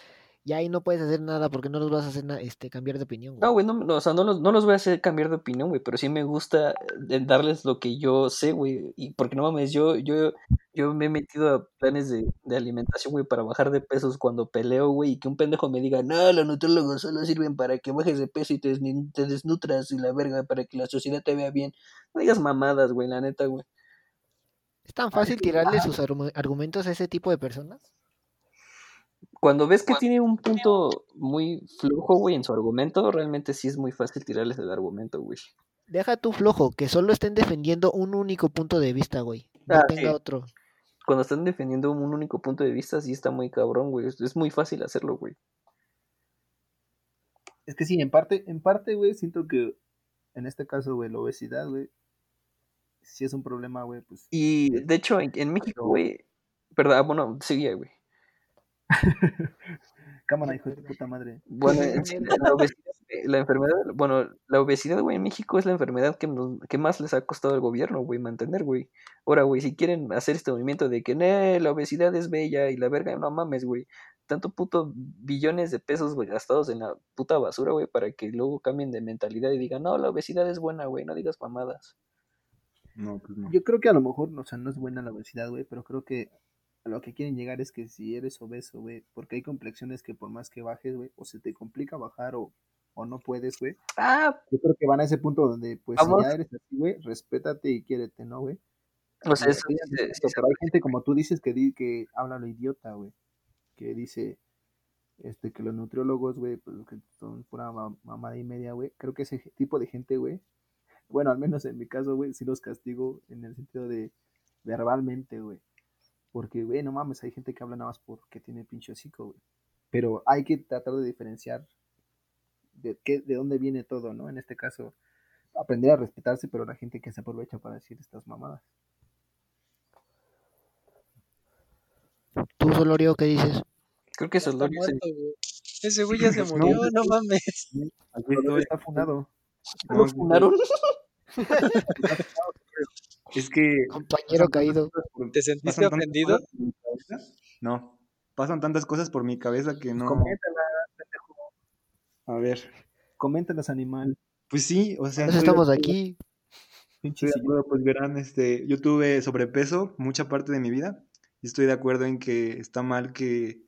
ya ahí no puedes hacer nada porque no los vas a hacer este cambiar de opinión, No, güey. güey, no, no, o sea, no los, no los voy a hacer cambiar de opinión, güey, pero sí me gusta eh, darles lo que yo sé, güey, y porque no mames, yo, yo, yo me he metido a planes de, de alimentación, güey, para bajar de pesos cuando peleo, güey, y que un pendejo me diga, no, los nutriólogos solo sirven para que bajes de peso y te, te desnutras y la verga, para que la sociedad te vea bien. No digas mamadas, güey, la neta, güey. ¿Es tan fácil tirarle sus argu- argumentos a ese tipo de personas? Cuando ves que tiene un punto muy flojo, güey, en su argumento, realmente sí es muy fácil tirarles el argumento, güey. Deja tú flojo, que solo estén defendiendo un único punto de vista, güey. No Ah, tenga sí. otro. Cuando están defendiendo un único punto de vista, sí está muy cabrón, güey. Es, muy fácil hacerlo, güey. Es que sí, en parte, en parte, güey, siento que en este caso, güey, la obesidad, güey, sí es un problema, güey, pues. Y de hecho, en, en México, güey. Perdón, ah, bueno, seguía, güey. Cámara, hijo de tu puta madre. Bueno, en sí, la obesidad, güey, la enfermedad, bueno, la obesidad, güey, en México es la enfermedad que, nos- que más les ha costado al gobierno, güey, mantener, güey. Ahora, güey, si quieren hacer este movimiento de que, "Nee, la obesidad es bella y la verga, no mames, güey. Tanto puto billones de pesos, güey, gastados en la puta basura, güey, para que luego cambien de mentalidad y digan, no, la obesidad es buena, güey, no digas mamadas. No, pues no. Yo creo que a lo mejor, o sea, no es buena la obesidad, güey, pero creo que a lo que quieren llegar es que si eres obeso, güey, porque hay complexiones que por más que bajes, güey, o se te complica bajar o, o no puedes, güey. Ah, Yo creo que van a ese punto donde, pues, Vamos. si ya eres así, güey, respétate y quiérete, ¿no, güey? o sea, eso pero hay gente como tú dices que, di, que habla lo idiota, güey, que dice este que los nutriólogos, güey, pues que son pura ma- mamada y media, güey. Creo que ese tipo de gente, güey, bueno, al menos en mi caso, güey, sí los castigo en el sentido de verbalmente, güey. Porque, güey, no mames, hay gente que habla nada más porque tiene pinche hocico, güey. Pero hay que tratar de diferenciar de, qué, de dónde viene todo, ¿no? En este caso, aprender a respetarse, pero la gente que se aprovecha para decir estas mamadas. Tú, Solorio, ¿qué dices? Creo que Solorio güey. Ese güey ya se murió, no mames. Aquí Pero estoy. está funado. No, ¿Lo funaron? Es que Compañero caído. ¿Te sentiste ofendido? No, pasan tantas cosas por mi cabeza que no. Coméntala, pendejo. A ver, Coméntalas, animal. pues sí, o sea, de estamos aquí. Estoy de acuerdo, pues verán, este, yo tuve sobrepeso mucha parte de mi vida y estoy de acuerdo en que está mal que,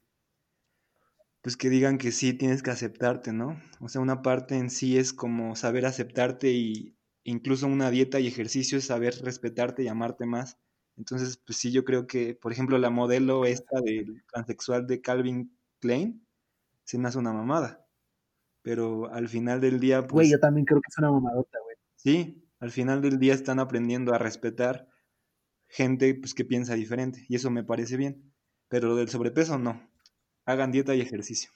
pues que digan que sí tienes que aceptarte, ¿no? O sea, una parte en sí es como saber aceptarte y incluso una dieta y ejercicio es saber respetarte y amarte más. Entonces, pues sí, yo creo que, por ejemplo, la modelo esta del transexual de Calvin Klein se me hace una mamada. Pero al final del día, Güey, pues yo también creo que es una mamadota, güey. Sí, al final del día están aprendiendo a respetar gente pues, que piensa diferente y eso me parece bien. Pero lo del sobrepeso no. Hagan dieta y ejercicio,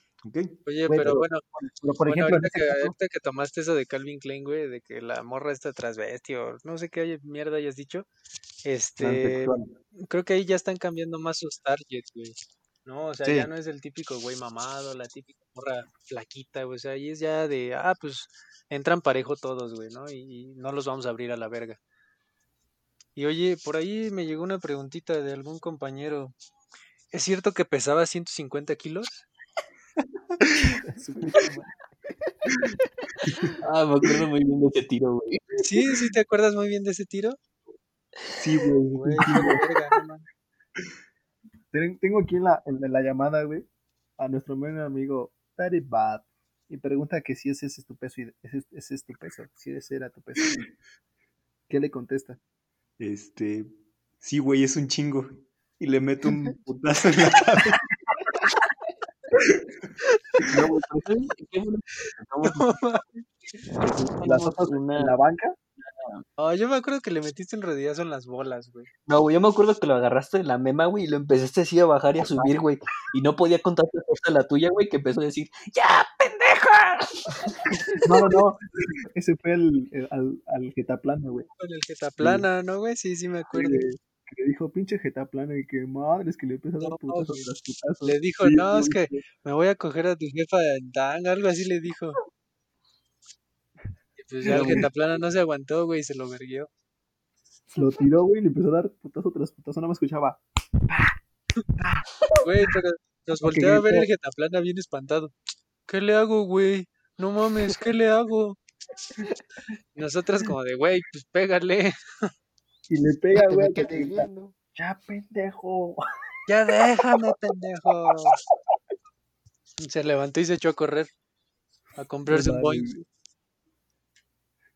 Oye, pero bueno, Pero, por bueno, ejemplo, en ahorita, este que, caso, ahorita que tomaste eso de Calvin Klein, güey, de que la morra está transvesti o no sé qué mierda hayas dicho, este, creo que ahí ya están cambiando más sus targets, güey. No, o sea, Sí. ya no es el típico güey mamado, la típica morra flaquita, güey. O sea, ahí es ya de, ah, pues entran parejo todos, güey, ¿no? Y, y no los vamos a abrir a la verga. Y oye, por ahí me llegó una preguntita de algún compañero. ¿Es cierto que pesaba 150 kilos? Ah, me acuerdo muy bien de ese tiro, güey. Sí, sí, ¿te acuerdas muy bien de ese tiro? Sí, güey. Tengo aquí en la, en la llamada, güey, a nuestro buen amigo Daddy Bad. Y pregunta que si ese es tu peso, y ese, ese es tu peso, si ese era tu peso. ¿Qué le contesta? Este, sí, güey, es un chingo. Y le meto un putazo en la cabeza. No, güey, pero ¿sabes qué bueno que tocamos ¿Las otras una- en la banca? Oh, yo me acuerdo que le metiste un rodillazo en las bolas, güey. No, güey, yo me acuerdo que lo agarraste de la mema, güey, y lo empezaste así a bajar y a subir, güey. Y no podía contarte fuerza la tuya, güey, que empezó a decir, ¡Ya, pendeja! No, no, no. Ese fue el, el- al, al Getaplana, güey. Con el Getaplana, ¿no, güey? Sí, sí me acuerdo. Que le dijo, pinche Getaplana, y que madres, que le empezó a dar No, putazos tras putazos. Le dijo, Sí, no, es que me voy a coger a tu jefa en tanga, algo así le dijo. Y pues ya el güey. Getaplana no se aguantó, güey, y se lo verguió. Lo tiró, güey, y le empezó a dar putazo tras putazo. No me escuchaba. Güey, pero nos volteó a ver el gritó. Getaplana bien espantado. ¿Qué le hago, güey? No mames, ¿qué le hago? Y nosotras como de, güey, pues pégale. Y le pega, Que güey. Ya, pendejo. Ya déjame, pendejo. Se levantó y se echó a correr. A comprarse un No boing. güey.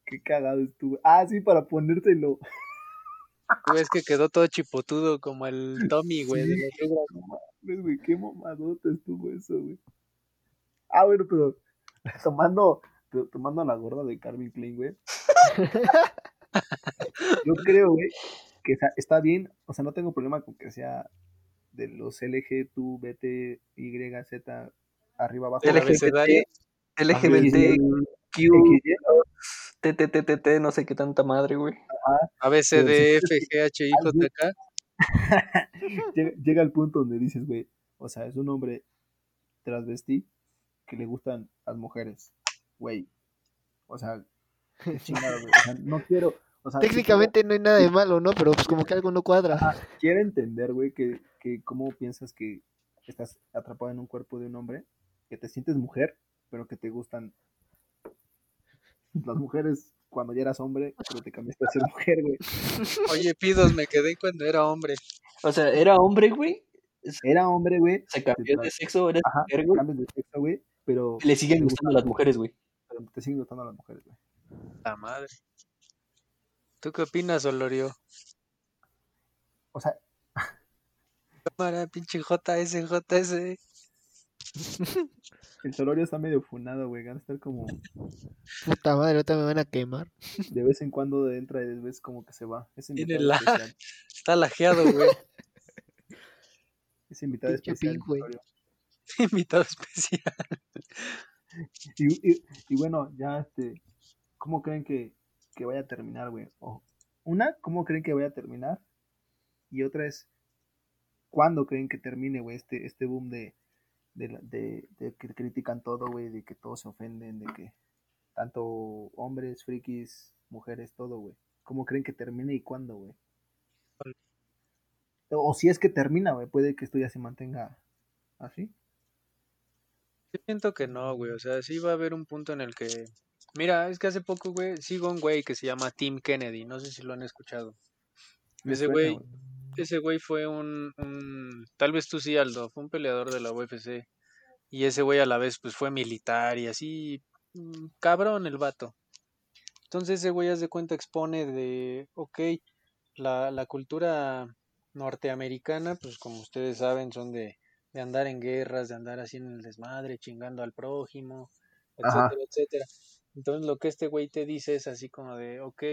Qué cagado estuvo. Ah, sí, para ponértelo. Güey, es que quedó todo chipotudo como el Tommy, güey. de Sí. No güey, qué mamadota estuvo eso, güey. Ah, bueno, pero tomando, to- tomando la gorda de Carmen Klein, güey. Yo creo, güey, que está, bien. O sea, no tengo problema con que sea de los LG, tú, BT, Y, Z, arriba, abajo. Abecedario. LGBT, Q, XY. TTTT, no sé qué tanta madre, güey. A, B, C, D, F, G, H, I, J, K. llega, al punto donde dices, güey, o sea, es un hombre transvestí que le gustan las mujeres, güey. O sea, chingado, güey. O sea, no quiero, o sea, sí Técnicamente no hay nada de malo, ¿no? Pero pues como que algo no cuadra. quiero, quiero entender, güey, que, que cómo piensas que estás atrapado en un cuerpo de un hombre, que te sientes mujer, pero que te gustan las mujeres cuando ya eras hombre, pero te cambiaste a ser mujer, güey. Oye, pidos, me quedé cuando era hombre. O sea, era hombre, güey, Era hombre, güey, se cambió de sexo, era ajá, mujer, güey, cambias de sexo, güey, pero le siguen te gustando las mujeres, güey. pero te siguen gustando las mujeres, güey. La madre. ¿Tú qué opinas, Olorio? O sea, Cámara, pinche JS, JS. el Solorio está medio funado, güey. Van a estar como Puta madre, ahorita me van a quemar. de vez en cuando entra y de vez como que se va. Es invitado la- especial. Está lajeado, güey. Es invitado Pinche especial. pink, güey. Invitado especial. Y, y, y bueno, ya este, ¿cómo creen que, que vaya a terminar, güey? O, una, ¿cómo creen que vaya a terminar? Y otra es, ¿cuándo creen que termine, güey, este, este boom de, de, de, de que critican todo, güey, de que todos se ofenden, de que tanto hombres, frikis, mujeres, todo, güey? ¿Cómo creen que termine y cuándo, güey? O, o si es que termina, güey, puede que esto ya se mantenga así. Yo siento que no, güey. O sea, sí va a haber un punto en el que. Mira, es que hace poco, güey, sigo un güey que se llama Tim Kennedy. No sé si lo han escuchado. Me Ese güey, ese güey fue un, un- Tal vez tú sí, Aldo. Fue un peleador de la UFC. Y ese güey a la vez, pues fue militar y así. mm, Cabrón el vato. Entonces ese güey, haz de cuenta, expone de. Ok, la, la cultura norteamericana, pues como ustedes saben, son de de andar en guerras, de andar así en el desmadre, chingando al prójimo, Ajá. etcétera, etcétera. Entonces lo que este güey te dice es así como de, ok,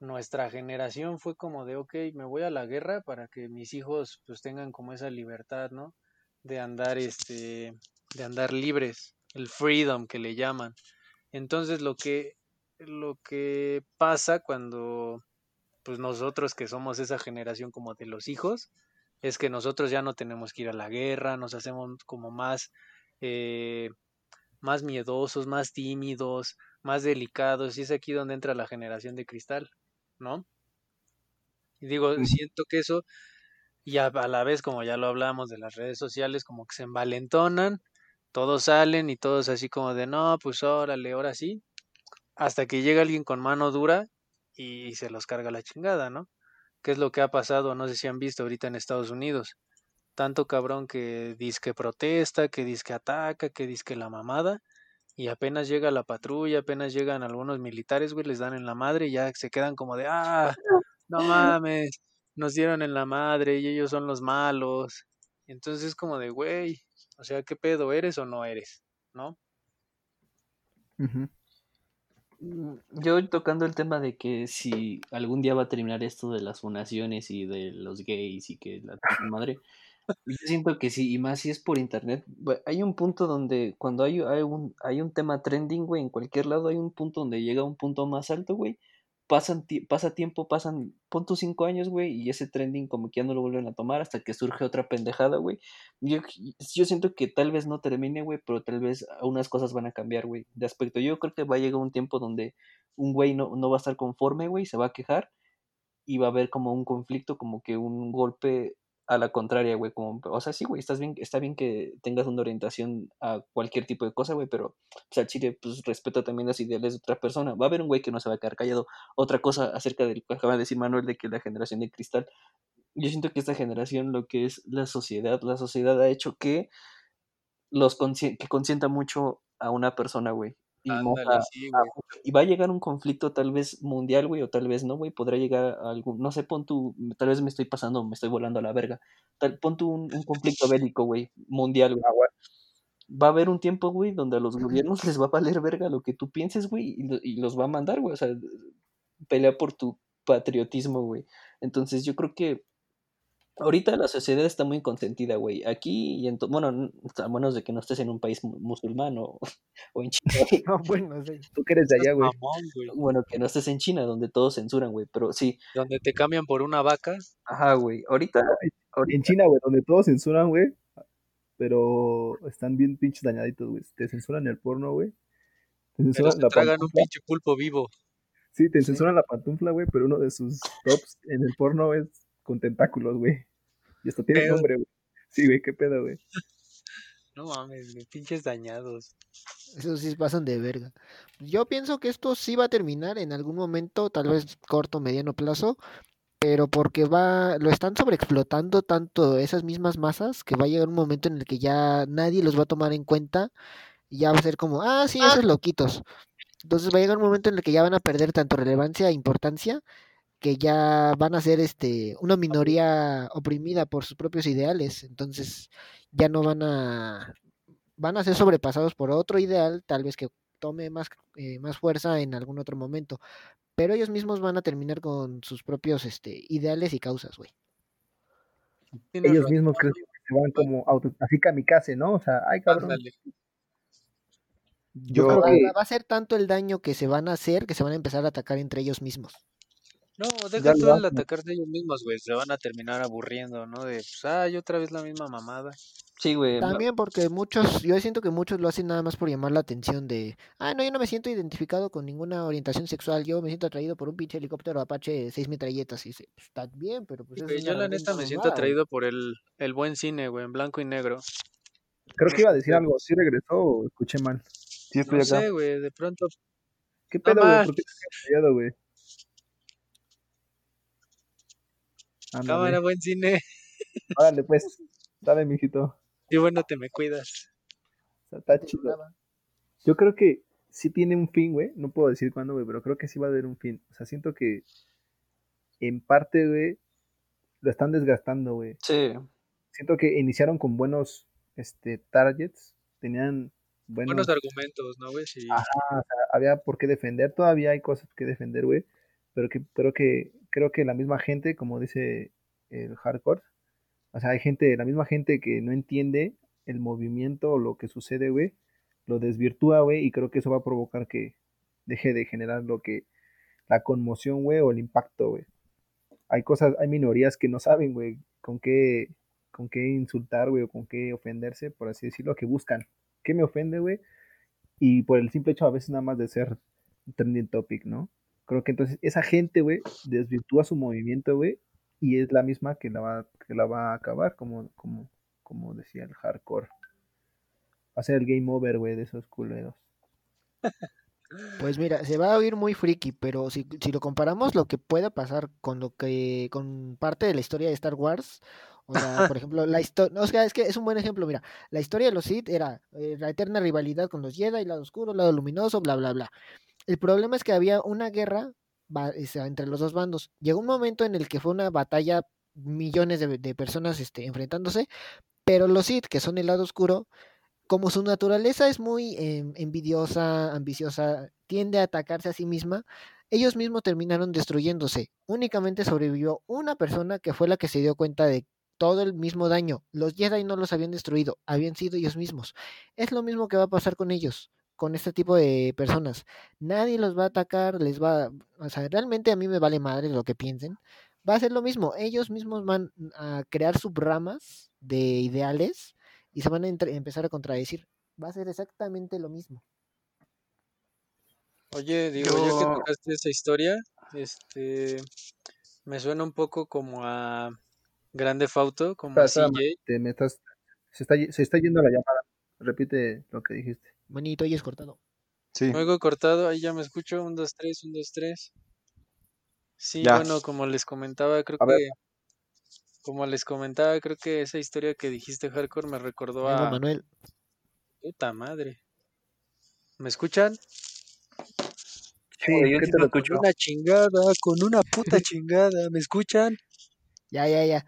nuestra generación fue como de, ok, me voy a la guerra para que mis hijos pues tengan como esa libertad, ¿no? De andar, este, de andar libres, el freedom que le llaman. Entonces lo que, lo que pasa cuando, pues nosotros que somos esa generación como de los hijos, es que nosotros ya no tenemos que ir a la guerra, nos hacemos como más, eh, más miedosos, más tímidos, más delicados, y es aquí donde entra la generación de cristal, ¿no? Y digo, siento que eso, y a, a la vez, como ya lo hablamos de las redes sociales, como que se envalentonan, todos salen y todos así como de, no, pues órale, ahora sí, hasta que llega alguien con mano dura y se los carga la chingada, ¿no? ¿Qué es lo que ha pasado? No sé si han visto ahorita en Estados Unidos. Tanto cabrón que dice que protesta, que dice que ataca, que dice que la mamada. Y apenas llega la patrulla, apenas llegan algunos militares, güey, les dan en la madre y ya se quedan como de, ah, no mames, nos dieron en la madre y ellos son los malos. Entonces es como de, güey, o sea, ¿qué pedo eres o no eres? ¿No? Mm, Yo tocando el tema de que si algún día va a terminar esto de las funaciones y de los gays y que la madre, yo siento que sí, y más si es por internet, hay un punto donde cuando hay, un, hay un tema trending, güey, en cualquier lado hay un punto donde llega un punto más alto, güey, pasan, pasa tiempo, pasan, pon cinco años, güey, y ese trending como que ya no lo vuelven a tomar hasta que surge otra pendejada, güey. Yo, yo siento que tal vez no termine, güey, pero tal vez unas cosas van a cambiar, güey, de aspecto. Yo creo que va a llegar un tiempo donde un güey no, no va a estar conforme, güey, se va a quejar y va a haber como un conflicto, como que un golpe a la contraria, güey, como, o sea, sí, güey, estás bien, está bien que tengas una orientación a cualquier tipo de cosa, güey, pero, pues, al chile, pues, respeta también las ideales de otra persona. Va a haber un güey que no se va a quedar callado. Otra cosa acerca del que acaba de decir Manuel, de que la generación de cristal, yo siento que esta generación, lo que es la sociedad, la sociedad ha hecho que los que consienta mucho a una persona, güey. Y, sí, a- va a llegar un conflicto tal vez mundial, güey, o tal vez no, güey. Podrá llegar a algún, no sé, pon tú, tal vez me estoy pasando, me estoy volando a la verga. Tal, pon tú un, un conflicto bélico, güey, mundial, güey. Ah, güey. Va a haber un tiempo, güey, donde a los gobiernos les va a valer verga lo que tú pienses, güey, y, y los va a mandar, güey. O sea, pelea por tu patriotismo, güey. Entonces yo creo que ahorita la sociedad está muy consentida, güey. Aquí y en bueno, a menos de que no estés en un país mu- musulmán o, o en China, güey. No, bueno, sí. Tú que eres de allá, güey. mamón, güey. Bueno, que no estés en China, donde todos censuran, güey. Pero sí, Donde te cambian por una vaca. ajá, güey. Ahorita, ahorita En China, güey, donde todos censuran, güey. Pero están bien pinches dañaditos, güey. Te censuran el porno, güey. Te Pero censuran se la tragan un pinche pulpo vivo. Sí, te Sí. censuran la pantufla, güey, pero uno de sus tops en el porno es con tentáculos, güey. Y hasta tiene Pedo. nombre, güey. Sí, güey, qué pedo, güey. No mames, güey, pinches dañados. Eso sí pasan de verga. Yo pienso que esto sí va a terminar en algún momento, tal vez corto o mediano plazo, pero porque va, lo están sobreexplotando tanto esas mismas masas que va a llegar un momento en el que ya nadie los va a tomar en cuenta y ya va a ser como, ah, sí, esos loquitos. Entonces va a llegar un momento en el que ya van a perder tanto relevancia e importancia que ya van a ser este una minoría oprimida por sus propios ideales. Entonces ya no van a van a ser sobrepasados por otro ideal, tal vez que tome más, eh, más fuerza en algún otro momento. Pero ellos mismos van a terminar con sus propios este, ideales y causas, güey. Ellos mismos creen que se van como auto, así kamikaze, ¿no? O sea, ay, cabrón. ándale. Yo Yo, creo Va, que va- va a ser tanto el daño que se van a hacer que se van a empezar a atacar entre ellos mismos. No, Ya deja tú el hacen. atacarse ellos mismos, güey. Se van a terminar aburriendo, ¿no? De, pues, ay, otra vez la misma mamada. sí, güey. También porque muchos, yo siento que muchos lo hacen nada más por llamar la atención de, ah, no, yo no me siento identificado con ninguna orientación sexual, yo me siento atraído por un pinche helicóptero Apache de seis metralletas. Y dice, pues, está bien, pero pues Sí, eso yo la neta me siento mamada, güey". atraído por el, el buen cine, güey, en blanco y negro. creo que iba a decir algo. ¿Sí regresó o escuché mal? sí estoy No acá. sé, güey, de pronto. ¿Qué pedo, güey? más. ¿Por qué te has callado, güey? Cámara, Ándale. buen cine. Órale, pues. Dale, mijito. Y bueno, te me cuidas. Está, está chido. Yo creo que sí tiene un fin, güey. No puedo decir cuándo, güey, pero creo que sí va a haber un fin. O sea, siento que en parte, güey, lo están desgastando, güey. Sí. Siento que iniciaron con buenos este, targets. Tenían buenos... Buenos argumentos, ¿no, güey? Sí. Ajá, o sea, había por qué defender. Todavía hay cosas que defender, güey. Pero que, pero que creo que la misma gente, como dice el hardcore, o sea, hay gente, la misma gente que no entiende el movimiento o lo que sucede, güey, lo desvirtúa, güey, y creo que eso va a provocar que deje de generar lo que, la conmoción, güey, o el impacto, güey. Hay cosas, hay minorías que no saben, güey, con qué, con qué insultar, güey, o con qué ofenderse, por así decirlo, que buscan. ¿Qué me ofende, güey? Y por el simple hecho a veces nada más de ser trending topic, ¿no? Creo que entonces esa gente, güey, desvirtúa su movimiento, güey, y es la misma que la va, que la va a acabar, como, como, como decía el hardcore. Va a ser el game over, güey, de esos culeros. Pues mira, se va a oír muy friki, pero si, si lo comparamos lo que pueda pasar con lo que, con parte de la historia de Star Wars O sea, por ejemplo, la historia, o sea, es que es un buen ejemplo, mira, la historia de los Sith era eh, la eterna rivalidad con los Jedi, lado oscuro, lado luminoso, bla, bla, bla. El problema es que había una guerra entre los dos bandos. Llegó un momento en el que fue una batalla, millones de, de personas este, enfrentándose, pero los Sith, que son el lado oscuro, como su naturaleza es muy em, envidiosa, ambiciosa, tiende a atacarse a sí misma, ellos mismos terminaron destruyéndose. Únicamente sobrevivió una persona que fue la que se dio cuenta de todo el mismo daño. Los Jedi no los habían destruido, habían sido ellos mismos. Es lo mismo que va a pasar con ellos, con este tipo de personas. Nadie los va a atacar, les va, o sea, realmente a mí me vale madre lo que piensen. Va a ser lo mismo, ellos mismos van a crear subramas de ideales y se van a entre- empezar a contradecir. Va a ser exactamente lo mismo. Oye, digo, ya que Yo- tocaste esa historia, este, me suena un poco como a Grande Fauto, como a CJ. Te me estás- se, está, se está yendo la llamada. Repite lo que dijiste. Bonito y es cortado. Sí. Luego cortado, ahí ya me escucho, un, dos, tres, un, dos, tres. Sí, Ya. bueno, como les comentaba, creo A ver. que, como les comentaba, creo que esa historia que dijiste, Hardcore, me recordó a, Manuel. puta madre. ¿Me escuchan? Sí, Oye, yo ¿qué sí te te lo escucho. Una chingada, con una puta chingada, ¿me escuchan? Ya, ya, ya.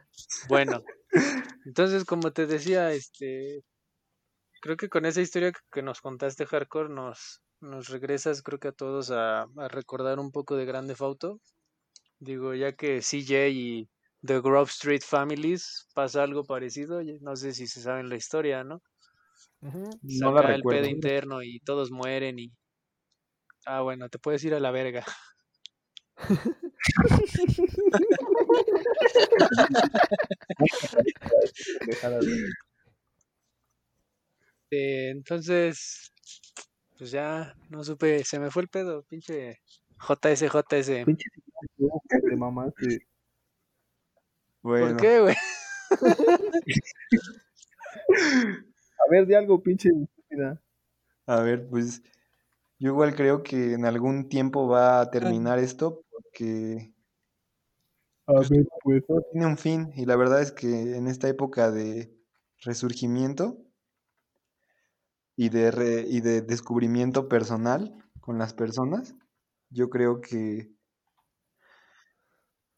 Bueno, entonces como te decía, este, creo que con esa historia que- nos contaste, Hardcore, nos, nos regresas, creo que a todos a, a recordar un poco de Grande Fauto. Digo, ya que CJ y The Grove Street Families pasa algo parecido, no sé si se saben la historia, ¿no? Ujú. No la Saca el recuerdo. pedo interno y todos mueren y... Ah, bueno, te puedes ir a la verga. Eh, entonces, pues ya, no supe, se me fue el pedo, pinche JS, JS. Pinche de mamaste. Bueno, ¿Por qué, güey? A ver, de algo, pinche estúpida. a ver, pues yo igual creo que en algún tiempo va a terminar esto porque A ver, pues. todo tiene un fin y la verdad es que en esta época de resurgimiento y de, re- y de descubrimiento personal con las personas, yo creo que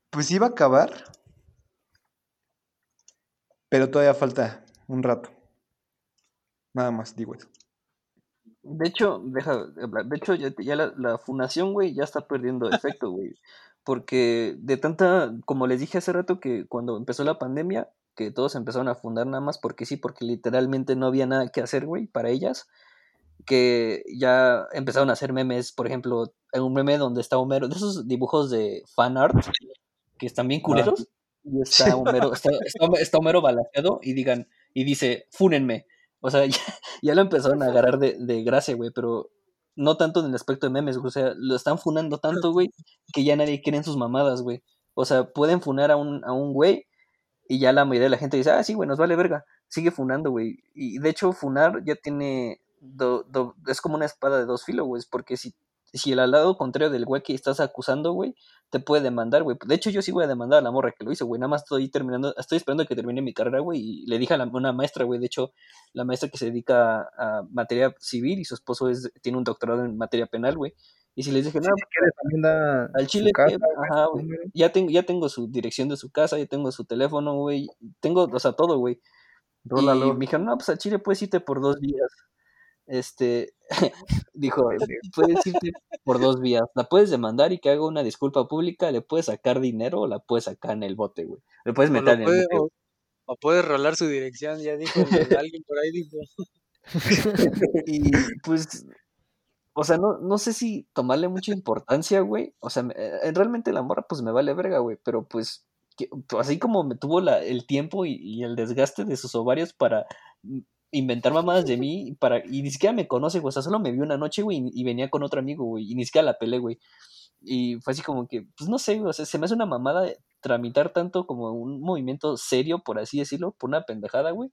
pues iba a acabar, pero todavía falta un rato. Nada más digo eso. De hecho, deja de hecho, ya, ya la, la funación, güey, ya está perdiendo efecto, güey. Porque de tanta, como les dije hace rato, que cuando empezó la pandemia, que todos empezaron a fundar nada más porque sí, porque literalmente no había nada que hacer, güey, para ellas. Que ya empezaron a hacer memes, por ejemplo, en un meme donde está Homero, de esos dibujos de fan art, que están bien culeros. Y está Homero, está, está, está Homero balaseado y digan, y dice, fúnenme. O sea, ya, ya lo empezaron a agarrar de, de gracia, güey, pero no tanto en el aspecto de memes, güey. O sea, lo están funando tanto, güey, que ya nadie quiere en sus mamadas, güey. O sea, pueden funar a un, a un güey y ya la mayoría de la gente dice, ah, sí, güey, nos vale verga. Sigue funando, güey. Y de hecho, funar ya tiene. do- do- es como una espada de dos filos, güey. Porque si, si el al lado contrario del güey que estás acusando, güey, te puede demandar, güey. De hecho, yo sí voy a demandar a la morra que lo hizo, güey. Nada más estoy terminando, estoy esperando que termine mi carrera, güey. Y le dije a la- una maestra, güey. De hecho, la maestra que se dedica a, a materia civil y su esposo es, tiene un doctorado en materia penal, güey. Y si les dije, no, Si al chile, casa, güey, ajá, güey. Ya tengo, ya tengo su dirección de su casa, ya tengo su teléfono, güey. Tengo, o sea, todo, güey. Y Rólalo. me dijeron, no, pues a Chile puedes irte por dos días. Este, dijo, puedes irte por dos vías. La puedes demandar y que haga una disculpa pública, le puedes sacar dinero o la puedes sacar en el bote, güey. Le puedes meter en el puede- bote. o- o puedes rolar su dirección, ya dijo, alguien por ahí dijo. Y pues, o sea, no, no sé si tomarle mucha importancia, güey. O sea, me- eh, realmente la morra, pues me vale verga, güey. Pero pues, pues, así como me tuvo la, el tiempo y, y el desgaste de sus ovarios para inventar mamadas de mí, para, y ni siquiera me conoce, güey. O sea, solo me vio una noche, güey, y, y venía con otro amigo, güey. Y ni siquiera la pelé, güey. Y fue así como que, pues no sé, güey, o sea, se me hace una mamada tramitar tanto como un movimiento serio, por así decirlo, por una pendejada, güey.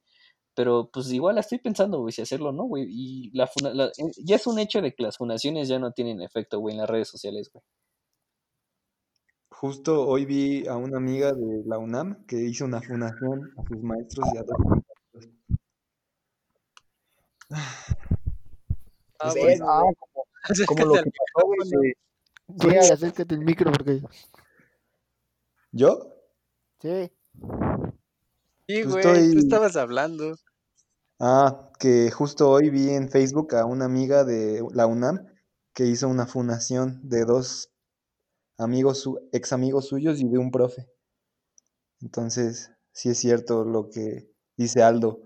Pero pues igual la estoy pensando, güey, si hacerlo o no, güey. Y la, funa- la- eh, ya es un hecho de que las fundaciones ya no tienen efecto, güey, en las redes sociales, güey. Justo hoy vi a una amiga de la UNAM que hizo una fundación a sus maestros y a dos compañeros. Ah, Pues, bueno, ah, como, como lo que pasó, Güey, Sí, acércate el micro porque. ¿Yo? Sí. Sí, güey, estoy- tú estabas hablando. Ah, que justo hoy vi en Facebook a una amiga de la UNAM que hizo una fundación de dos amigos, su- ex amigos suyos y de un profe. Entonces, sí es cierto lo que dice Aldo,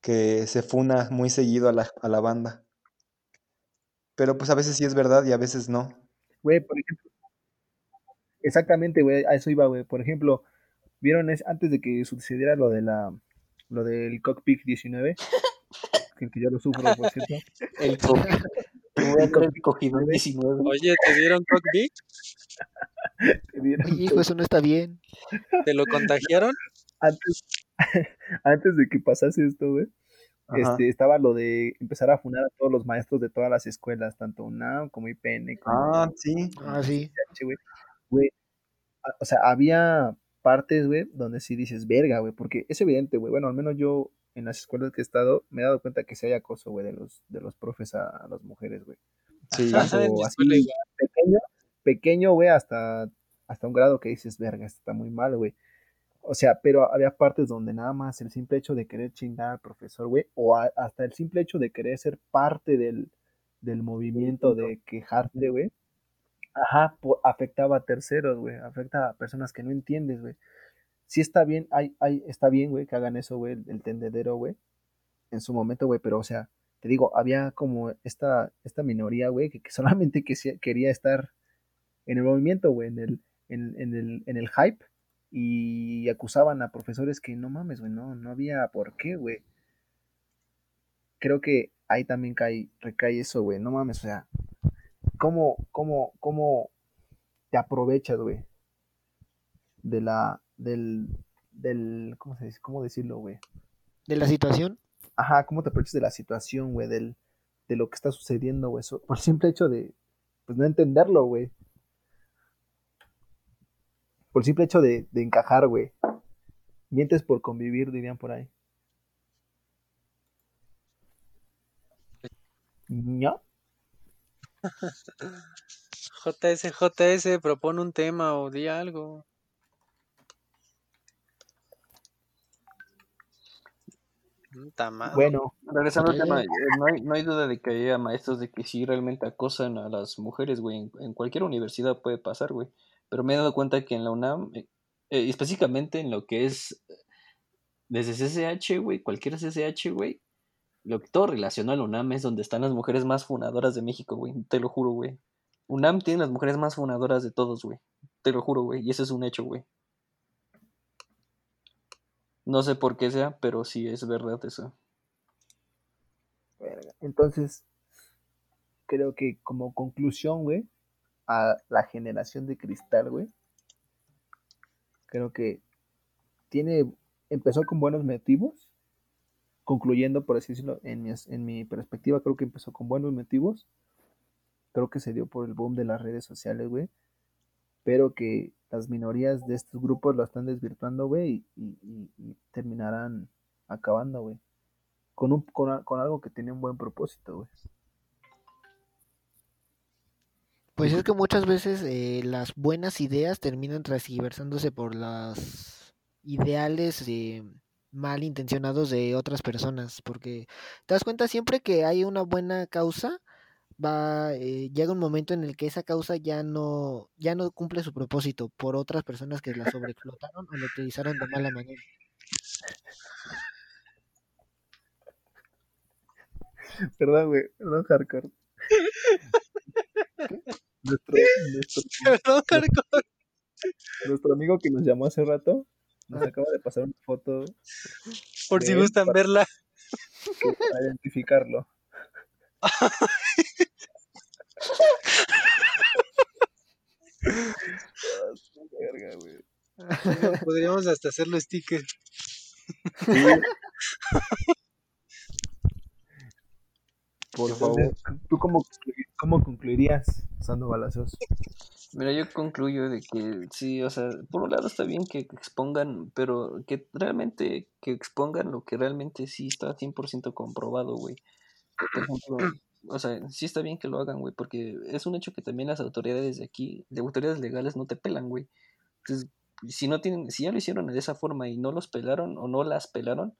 que se funa muy seguido a la, a la banda. Pero pues a veces sí es verdad y a veces no. Güey, por ejemplo. Exactamente, güey, a eso iba, güey. Por ejemplo, ¿vieron es, antes de que sucediera lo de la lo del Cockpit 19? Que, que yo lo sufro, por cierto. El, co el cogidón 19. Oye, ¿te dieron cockpit? Oye, hijo, eso no está bien. ¿Te lo contagiaron? Antes, antes de que pasase esto, güey, este, estaba lo de empezar a funar a todos los maestros de todas las escuelas, tanto UNAM como IPN, como Ah, sí. Ah, sí. Güey. O sea, había partes, güey, donde sí dices, verga, güey, porque es evidente, güey. Bueno, al menos yo en las escuelas que he estado me he dado cuenta que sí hay acoso, güey, de los, de los profes a, a las mujeres, güey. Sí. Ajá, así, pequeño, pequeño, güey, hasta, hasta un grado que dices, verga, esto está muy mal, güey. O sea, pero había partes donde nada más el simple hecho de querer chingar al profesor, güey, o a- hasta el simple hecho de querer ser parte del, del movimiento de quejarte, güey, ajá, afectaba a terceros, güey, afecta a personas que no entiendes, güey. Sí está bien, hay, hay, está bien, güey, que hagan eso, güey, el, tendedero, güey, en su momento, güey, pero, o sea, te digo, había como esta, esta minoría, güey, que, que solamente que quería estar en el movimiento, güey, en el, en, en el, en el hype, y acusaban a profesores que no mames, güey, no, no había por qué, güey. Creo que ahí también cae, recae eso, güey, no mames, o sea, ¿cómo, cómo, cómo te aprovechas, güey? De la, del, del, ¿cómo se dice? ¿Cómo decirlo, güey? De la situación. Ajá, ¿cómo te aprovechas de la situación, güey? Del, de lo que está sucediendo, güey. so- Por el simple hecho de, pues, no entenderlo, güey. Por el simple hecho de, de encajar, güey. Mientes por convivir, dirían por ahí. ¿No? JS, JS, propone un tema o di algo. Bueno, Regresando al tema, eh, no hay, no hay duda de que haya maestros de que sí realmente acosan a las mujeres, güey. En, en cualquier universidad puede pasar, güey. Pero me he dado cuenta que en la UNAM, eh, eh, específicamente en lo que es desde CCH, güey, cualquier CCH, güey, lo que todo relacionado a la UNAM es donde están las mujeres más funadoras de México, güey. Te lo juro, güey. UNAM tiene las mujeres más funadoras de todos, güey. Te lo juro, güey. Y eso es un hecho, güey. No sé por qué sea, pero sí es verdad eso. entonces, creo que como conclusión, güey, a la generación de cristal, güey, creo que tiene, empezó con buenos motivos, concluyendo, por así decirlo, en mi, en mi perspectiva, creo que empezó con buenos motivos, creo que se dio por el boom de las redes sociales, güey, pero que las minorías de estos grupos lo están desvirtuando, güey, y, y- terminarán acabando, güey, con, un, con, con algo que tiene un buen propósito, güey. Pues es que muchas veces eh, las buenas ideas terminan transgiversándose por las ideales eh, malintencionados de otras personas, porque te das cuenta siempre que hay una buena causa, va eh, llega un momento en el que esa causa ya no ya no cumple su propósito por otras personas que la sobreexplotaron o la utilizaron de mala manera. Perdón, güey, perdón, hardcore. Nuestro, nuestro, Perdón, hardcore. nuestro amigo que nos llamó hace rato nos acaba de pasar una foto Por si gustan para- verla. para identificarlo. Podríamos hasta hacerlo sticker. Por Entonces, favor. ¿tú cómo, cómo concluirías usando balazos? Mira, yo concluyo de que sí, o sea, por un lado está bien que expongan, pero que realmente, que expongan lo que realmente sí está 100% comprobado, güey. Por ejemplo, o sea, sí está bien que lo hagan, güey, porque es un hecho que también las autoridades de aquí, de autoridades legales, no te pelan, güey. Entonces, si no tienen, si ya lo hicieron de esa forma y no los pelaron o no las pelaron,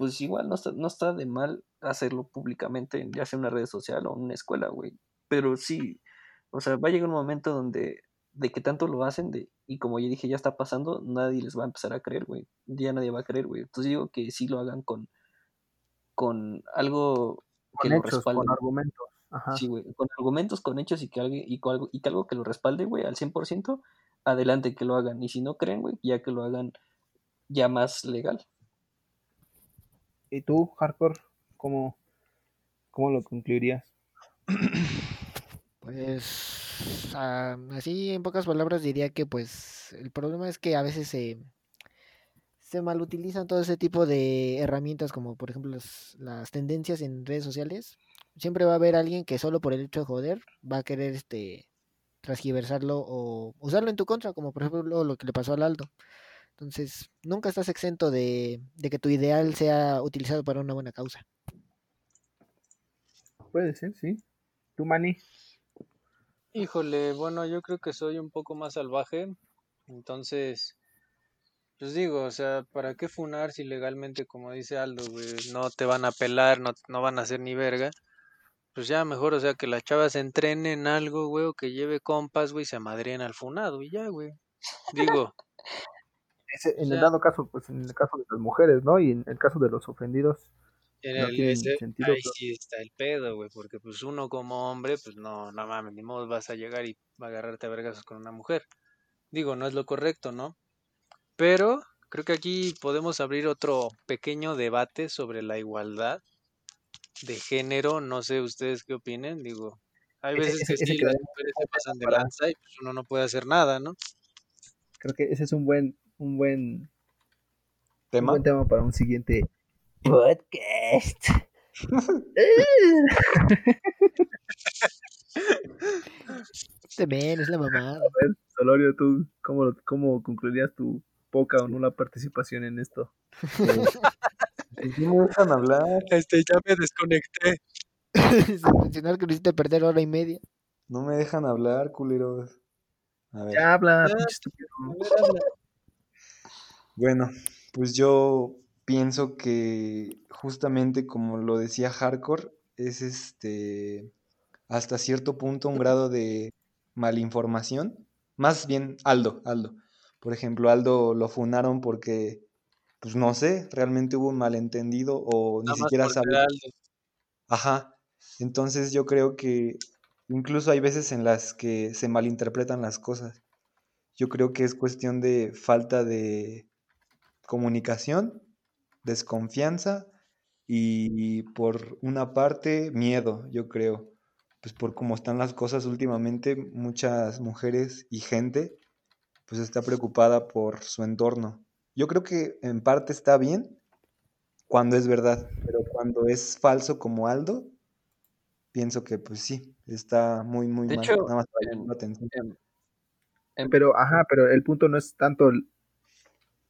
pues igual no está, no está de mal hacerlo públicamente, ya sea en una red social o en una escuela, güey. Pero sí, o sea, va a llegar un momento donde de que tanto lo hacen de, y como ya dije, ya está pasando, nadie les va a empezar a creer, güey. Ya nadie va a creer, güey. Entonces digo que sí lo hagan con, con algo que Con lo hechos, respalde. con argumentos. Ajá. Sí, güey, con argumentos, con hechos y que algo, y, con algo, y que algo que lo respalde, güey, al 100%, adelante que lo hagan. Y si no creen, güey, ya que lo hagan ya más legal. ¿Y tú, Hardcore, cómo, cómo lo concluirías? Pues ah, así en pocas palabras diría que pues el problema es que a veces se, se malutilizan todo ese tipo de herramientas como por ejemplo las, tendencias en redes sociales. Siempre va a haber alguien que solo por el hecho de joder va a querer este transgiversarlo o usarlo en tu contra, como por ejemplo lo que le pasó al Aldo. Entonces, nunca estás exento de, de que tu ideal sea utilizado para una buena causa. Puede ser, sí. ¿Tú, Manny? Híjole, bueno, yo creo que soy un poco más salvaje, entonces, pues digo, o sea, ¿para qué funar si legalmente, como dice Aldo, güey, no te van a pelar, no, no van a hacer ni verga? Pues ya mejor, o sea, que las chavas entrenen algo, güey, o que lleve compas, güey, y se amadreen al funado y ya, güey. Digo, Ese- en O el dado caso, pues en el caso de las mujeres, ¿no? Y en el caso de los ofendidos, en No el, tiene ese- sentido, ahí pero- sí está el pedo, güey, porque pues uno como hombre, pues no, no mames, ni modo vas a llegar y va a agarrarte a vergazos con una mujer. Digo, no es lo correcto, ¿no? Pero creo que aquí podemos abrir otro pequeño debate sobre la igualdad de género. No sé ustedes qué opinen. Digo, hay veces ese- que ese sí, las mujeres se pasan de lanza y pues uno no puede hacer nada, ¿no? creo que ese es un buen, un buen, un ¿Tema? buen tema para un siguiente podcast. Este men es la mamada. Solorio, ¿tú cómo, lo- cómo concluirías tu poca o nula participación en esto? Sí me dejan hablar. Este, ya me desconecté. Sin mencionar que lo hiciste perder hora y media. No me dejan hablar, culeros. A ver. Ya habla, Ya. pinche estúpido. A ver, habla. Bueno, pues yo pienso que justamente como lo decía Hardcore, es este hasta cierto punto un grado de malinformación. Más bien Aldo, Aldo. Por ejemplo, Aldo lo funaron porque, pues no sé, realmente hubo un malentendido o ni Nada siquiera Aldo. Ajá. Entonces yo creo que incluso hay veces en las que se malinterpretan las cosas. Yo creo que es cuestión de falta de comunicación, desconfianza y por una parte miedo, yo creo. Pues por cómo están las cosas últimamente, muchas mujeres y gente pues está preocupada por su entorno. Yo creo que en parte está bien cuando es verdad, pero cuando es falso como Aldo, pienso que pues sí, está muy muy De mal. hecho, Nada más para en- llamar la atención. en- Pero, ajá, pero el punto no es tanto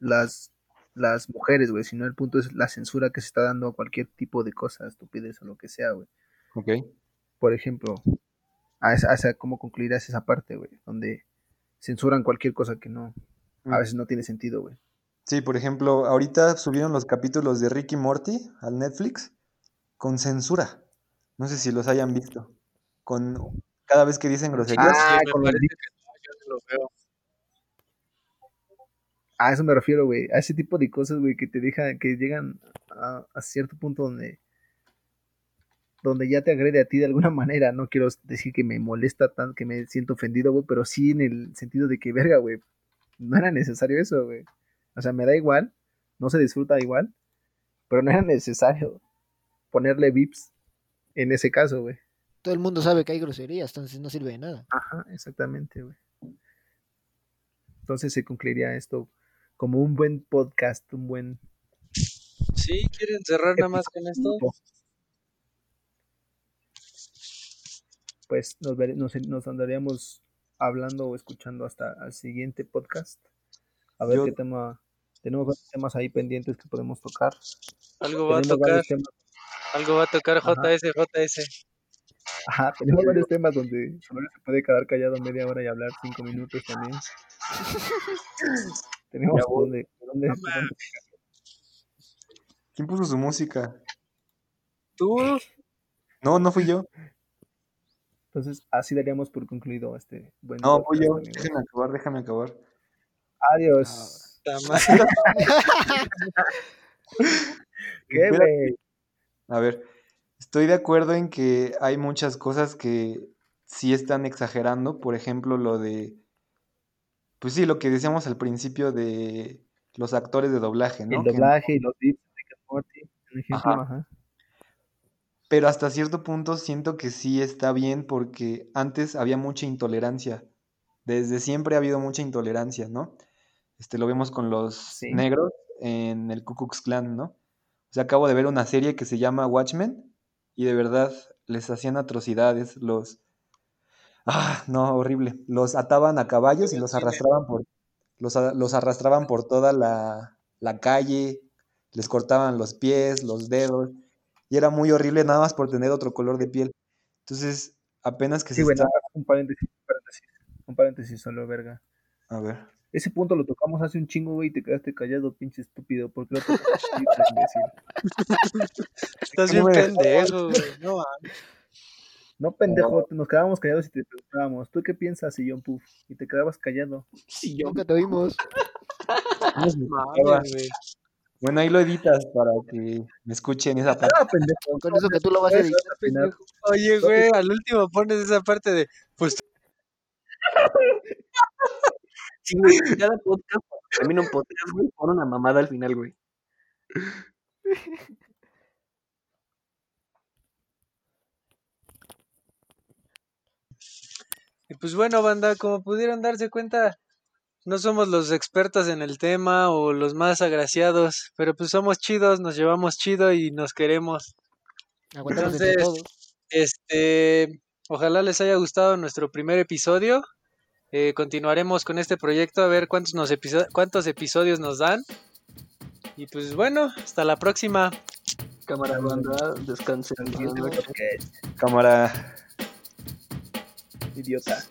las, las mujeres, güey, sino el punto es la censura que se está dando a cualquier tipo de cosa, estupidez o lo que sea, güey. Ok. Por ejemplo, a esa, a esa- ¿cómo concluirás esa parte, güey? Donde censuran cualquier cosa que no, a Mm. veces no tiene sentido, güey. Sí, por ejemplo, ahorita subieron los capítulos de Ricky Morty al Netflix con censura. No sé si los hayan visto. Con cada vez que dicen groserías. Ah, Sí, me con los parece que no, yo no lo veo. A eso me refiero, güey. A ese tipo de cosas, güey, que te dejan, que llegan a, a cierto punto donde, donde ya te agrede a ti de alguna manera. No quiero decir que me molesta tanto, que me siento ofendido, güey, pero sí en el sentido de que, verga, güey, no era necesario eso, güey. O sea, me da igual, no se disfruta igual, pero no era necesario ponerle vips en ese caso, güey. Todo el mundo sabe que hay groserías, entonces no sirve de nada. Ajá, exactamente, güey. Entonces se concluiría esto como un buen podcast, un buen Sí, ¿quieren cerrar nada más con esto? pues nos, vere- nos, nos andaríamos hablando o escuchando hasta el siguiente podcast. A ver Yo- qué tema. Tenemos varios temas ahí pendientes que podemos tocar. Algo va a tocar, algo va a tocar. JS, JS. Ajá, tenemos varios temas donde Sonora se puede quedar callado media hora y hablar cinco minutos también. tenemos donde, donde- donde- ¿Quién puso su música? ¿Tú? No, no fui yo. Entonces, así daríamos por concluido este buen No, fui yo. amigos. Déjame acabar, déjame acabar. Adiós. Madre. ¿Qué, güey? A ver, estoy de acuerdo en que hay muchas cosas que sí están exagerando. Por ejemplo, lo de. Pues sí, lo que decíamos al principio de los actores de doblaje, ¿no? El Que- doblaje y los tips de ejemplo, Ajá. ajá. Pero hasta cierto punto siento que sí está bien porque antes había mucha intolerancia. Desde siempre ha habido mucha intolerancia, ¿no? Este, lo vemos con los Sí. negros en el Ku Klux Klan, ¿no? O sea, acabo de ver una serie que se llama Watchmen y de verdad les hacían atrocidades, los... Ah, no, horrible. Los ataban a caballos y los arrastraban por, los, los arrastraban por toda la, la calle, les cortaban los pies, los dedos, y era muy horrible nada más por tener otro color de piel. Entonces, apenas que Sí, se bueno, está... un paréntesis, un paréntesis, un paréntesis solo, verga. A ver. Ese punto lo tocamos hace un chingo, güey, y te quedaste callado, pinche estúpido. ¿Por qué lo tocas así, tan imbécil? Estás No bien pendejo, güey. No, mames. No, pendejo, nos quedábamos callados y te preguntábamos, ¿tú qué piensas, Sillón Puff? Y te quedabas callado. Sí, yo. Nunca te oímos. Bueno, ahí lo editas para que me escuchen esa parte. Ah, pendejo. Con eso que tú lo vas a editar. Oye, güey, al último pones esa parte de, pues Sí, güey, cada podcast, termina un podcast, güey, una mamada al final, güey. Y pues bueno, banda, como pudieron darse cuenta, no somos los expertos en el tema o los más agraciados, pero pues somos chidos, nos llevamos chido y nos queremos. Entonces. Este, ojalá les haya gustado nuestro primer episodio. Eh, continuaremos con este proyecto a ver cuántos, nos episo- cuántos episodios nos dan. Y pues bueno, hasta la próxima. Cámara banda, descansen. Cámara. Idiota.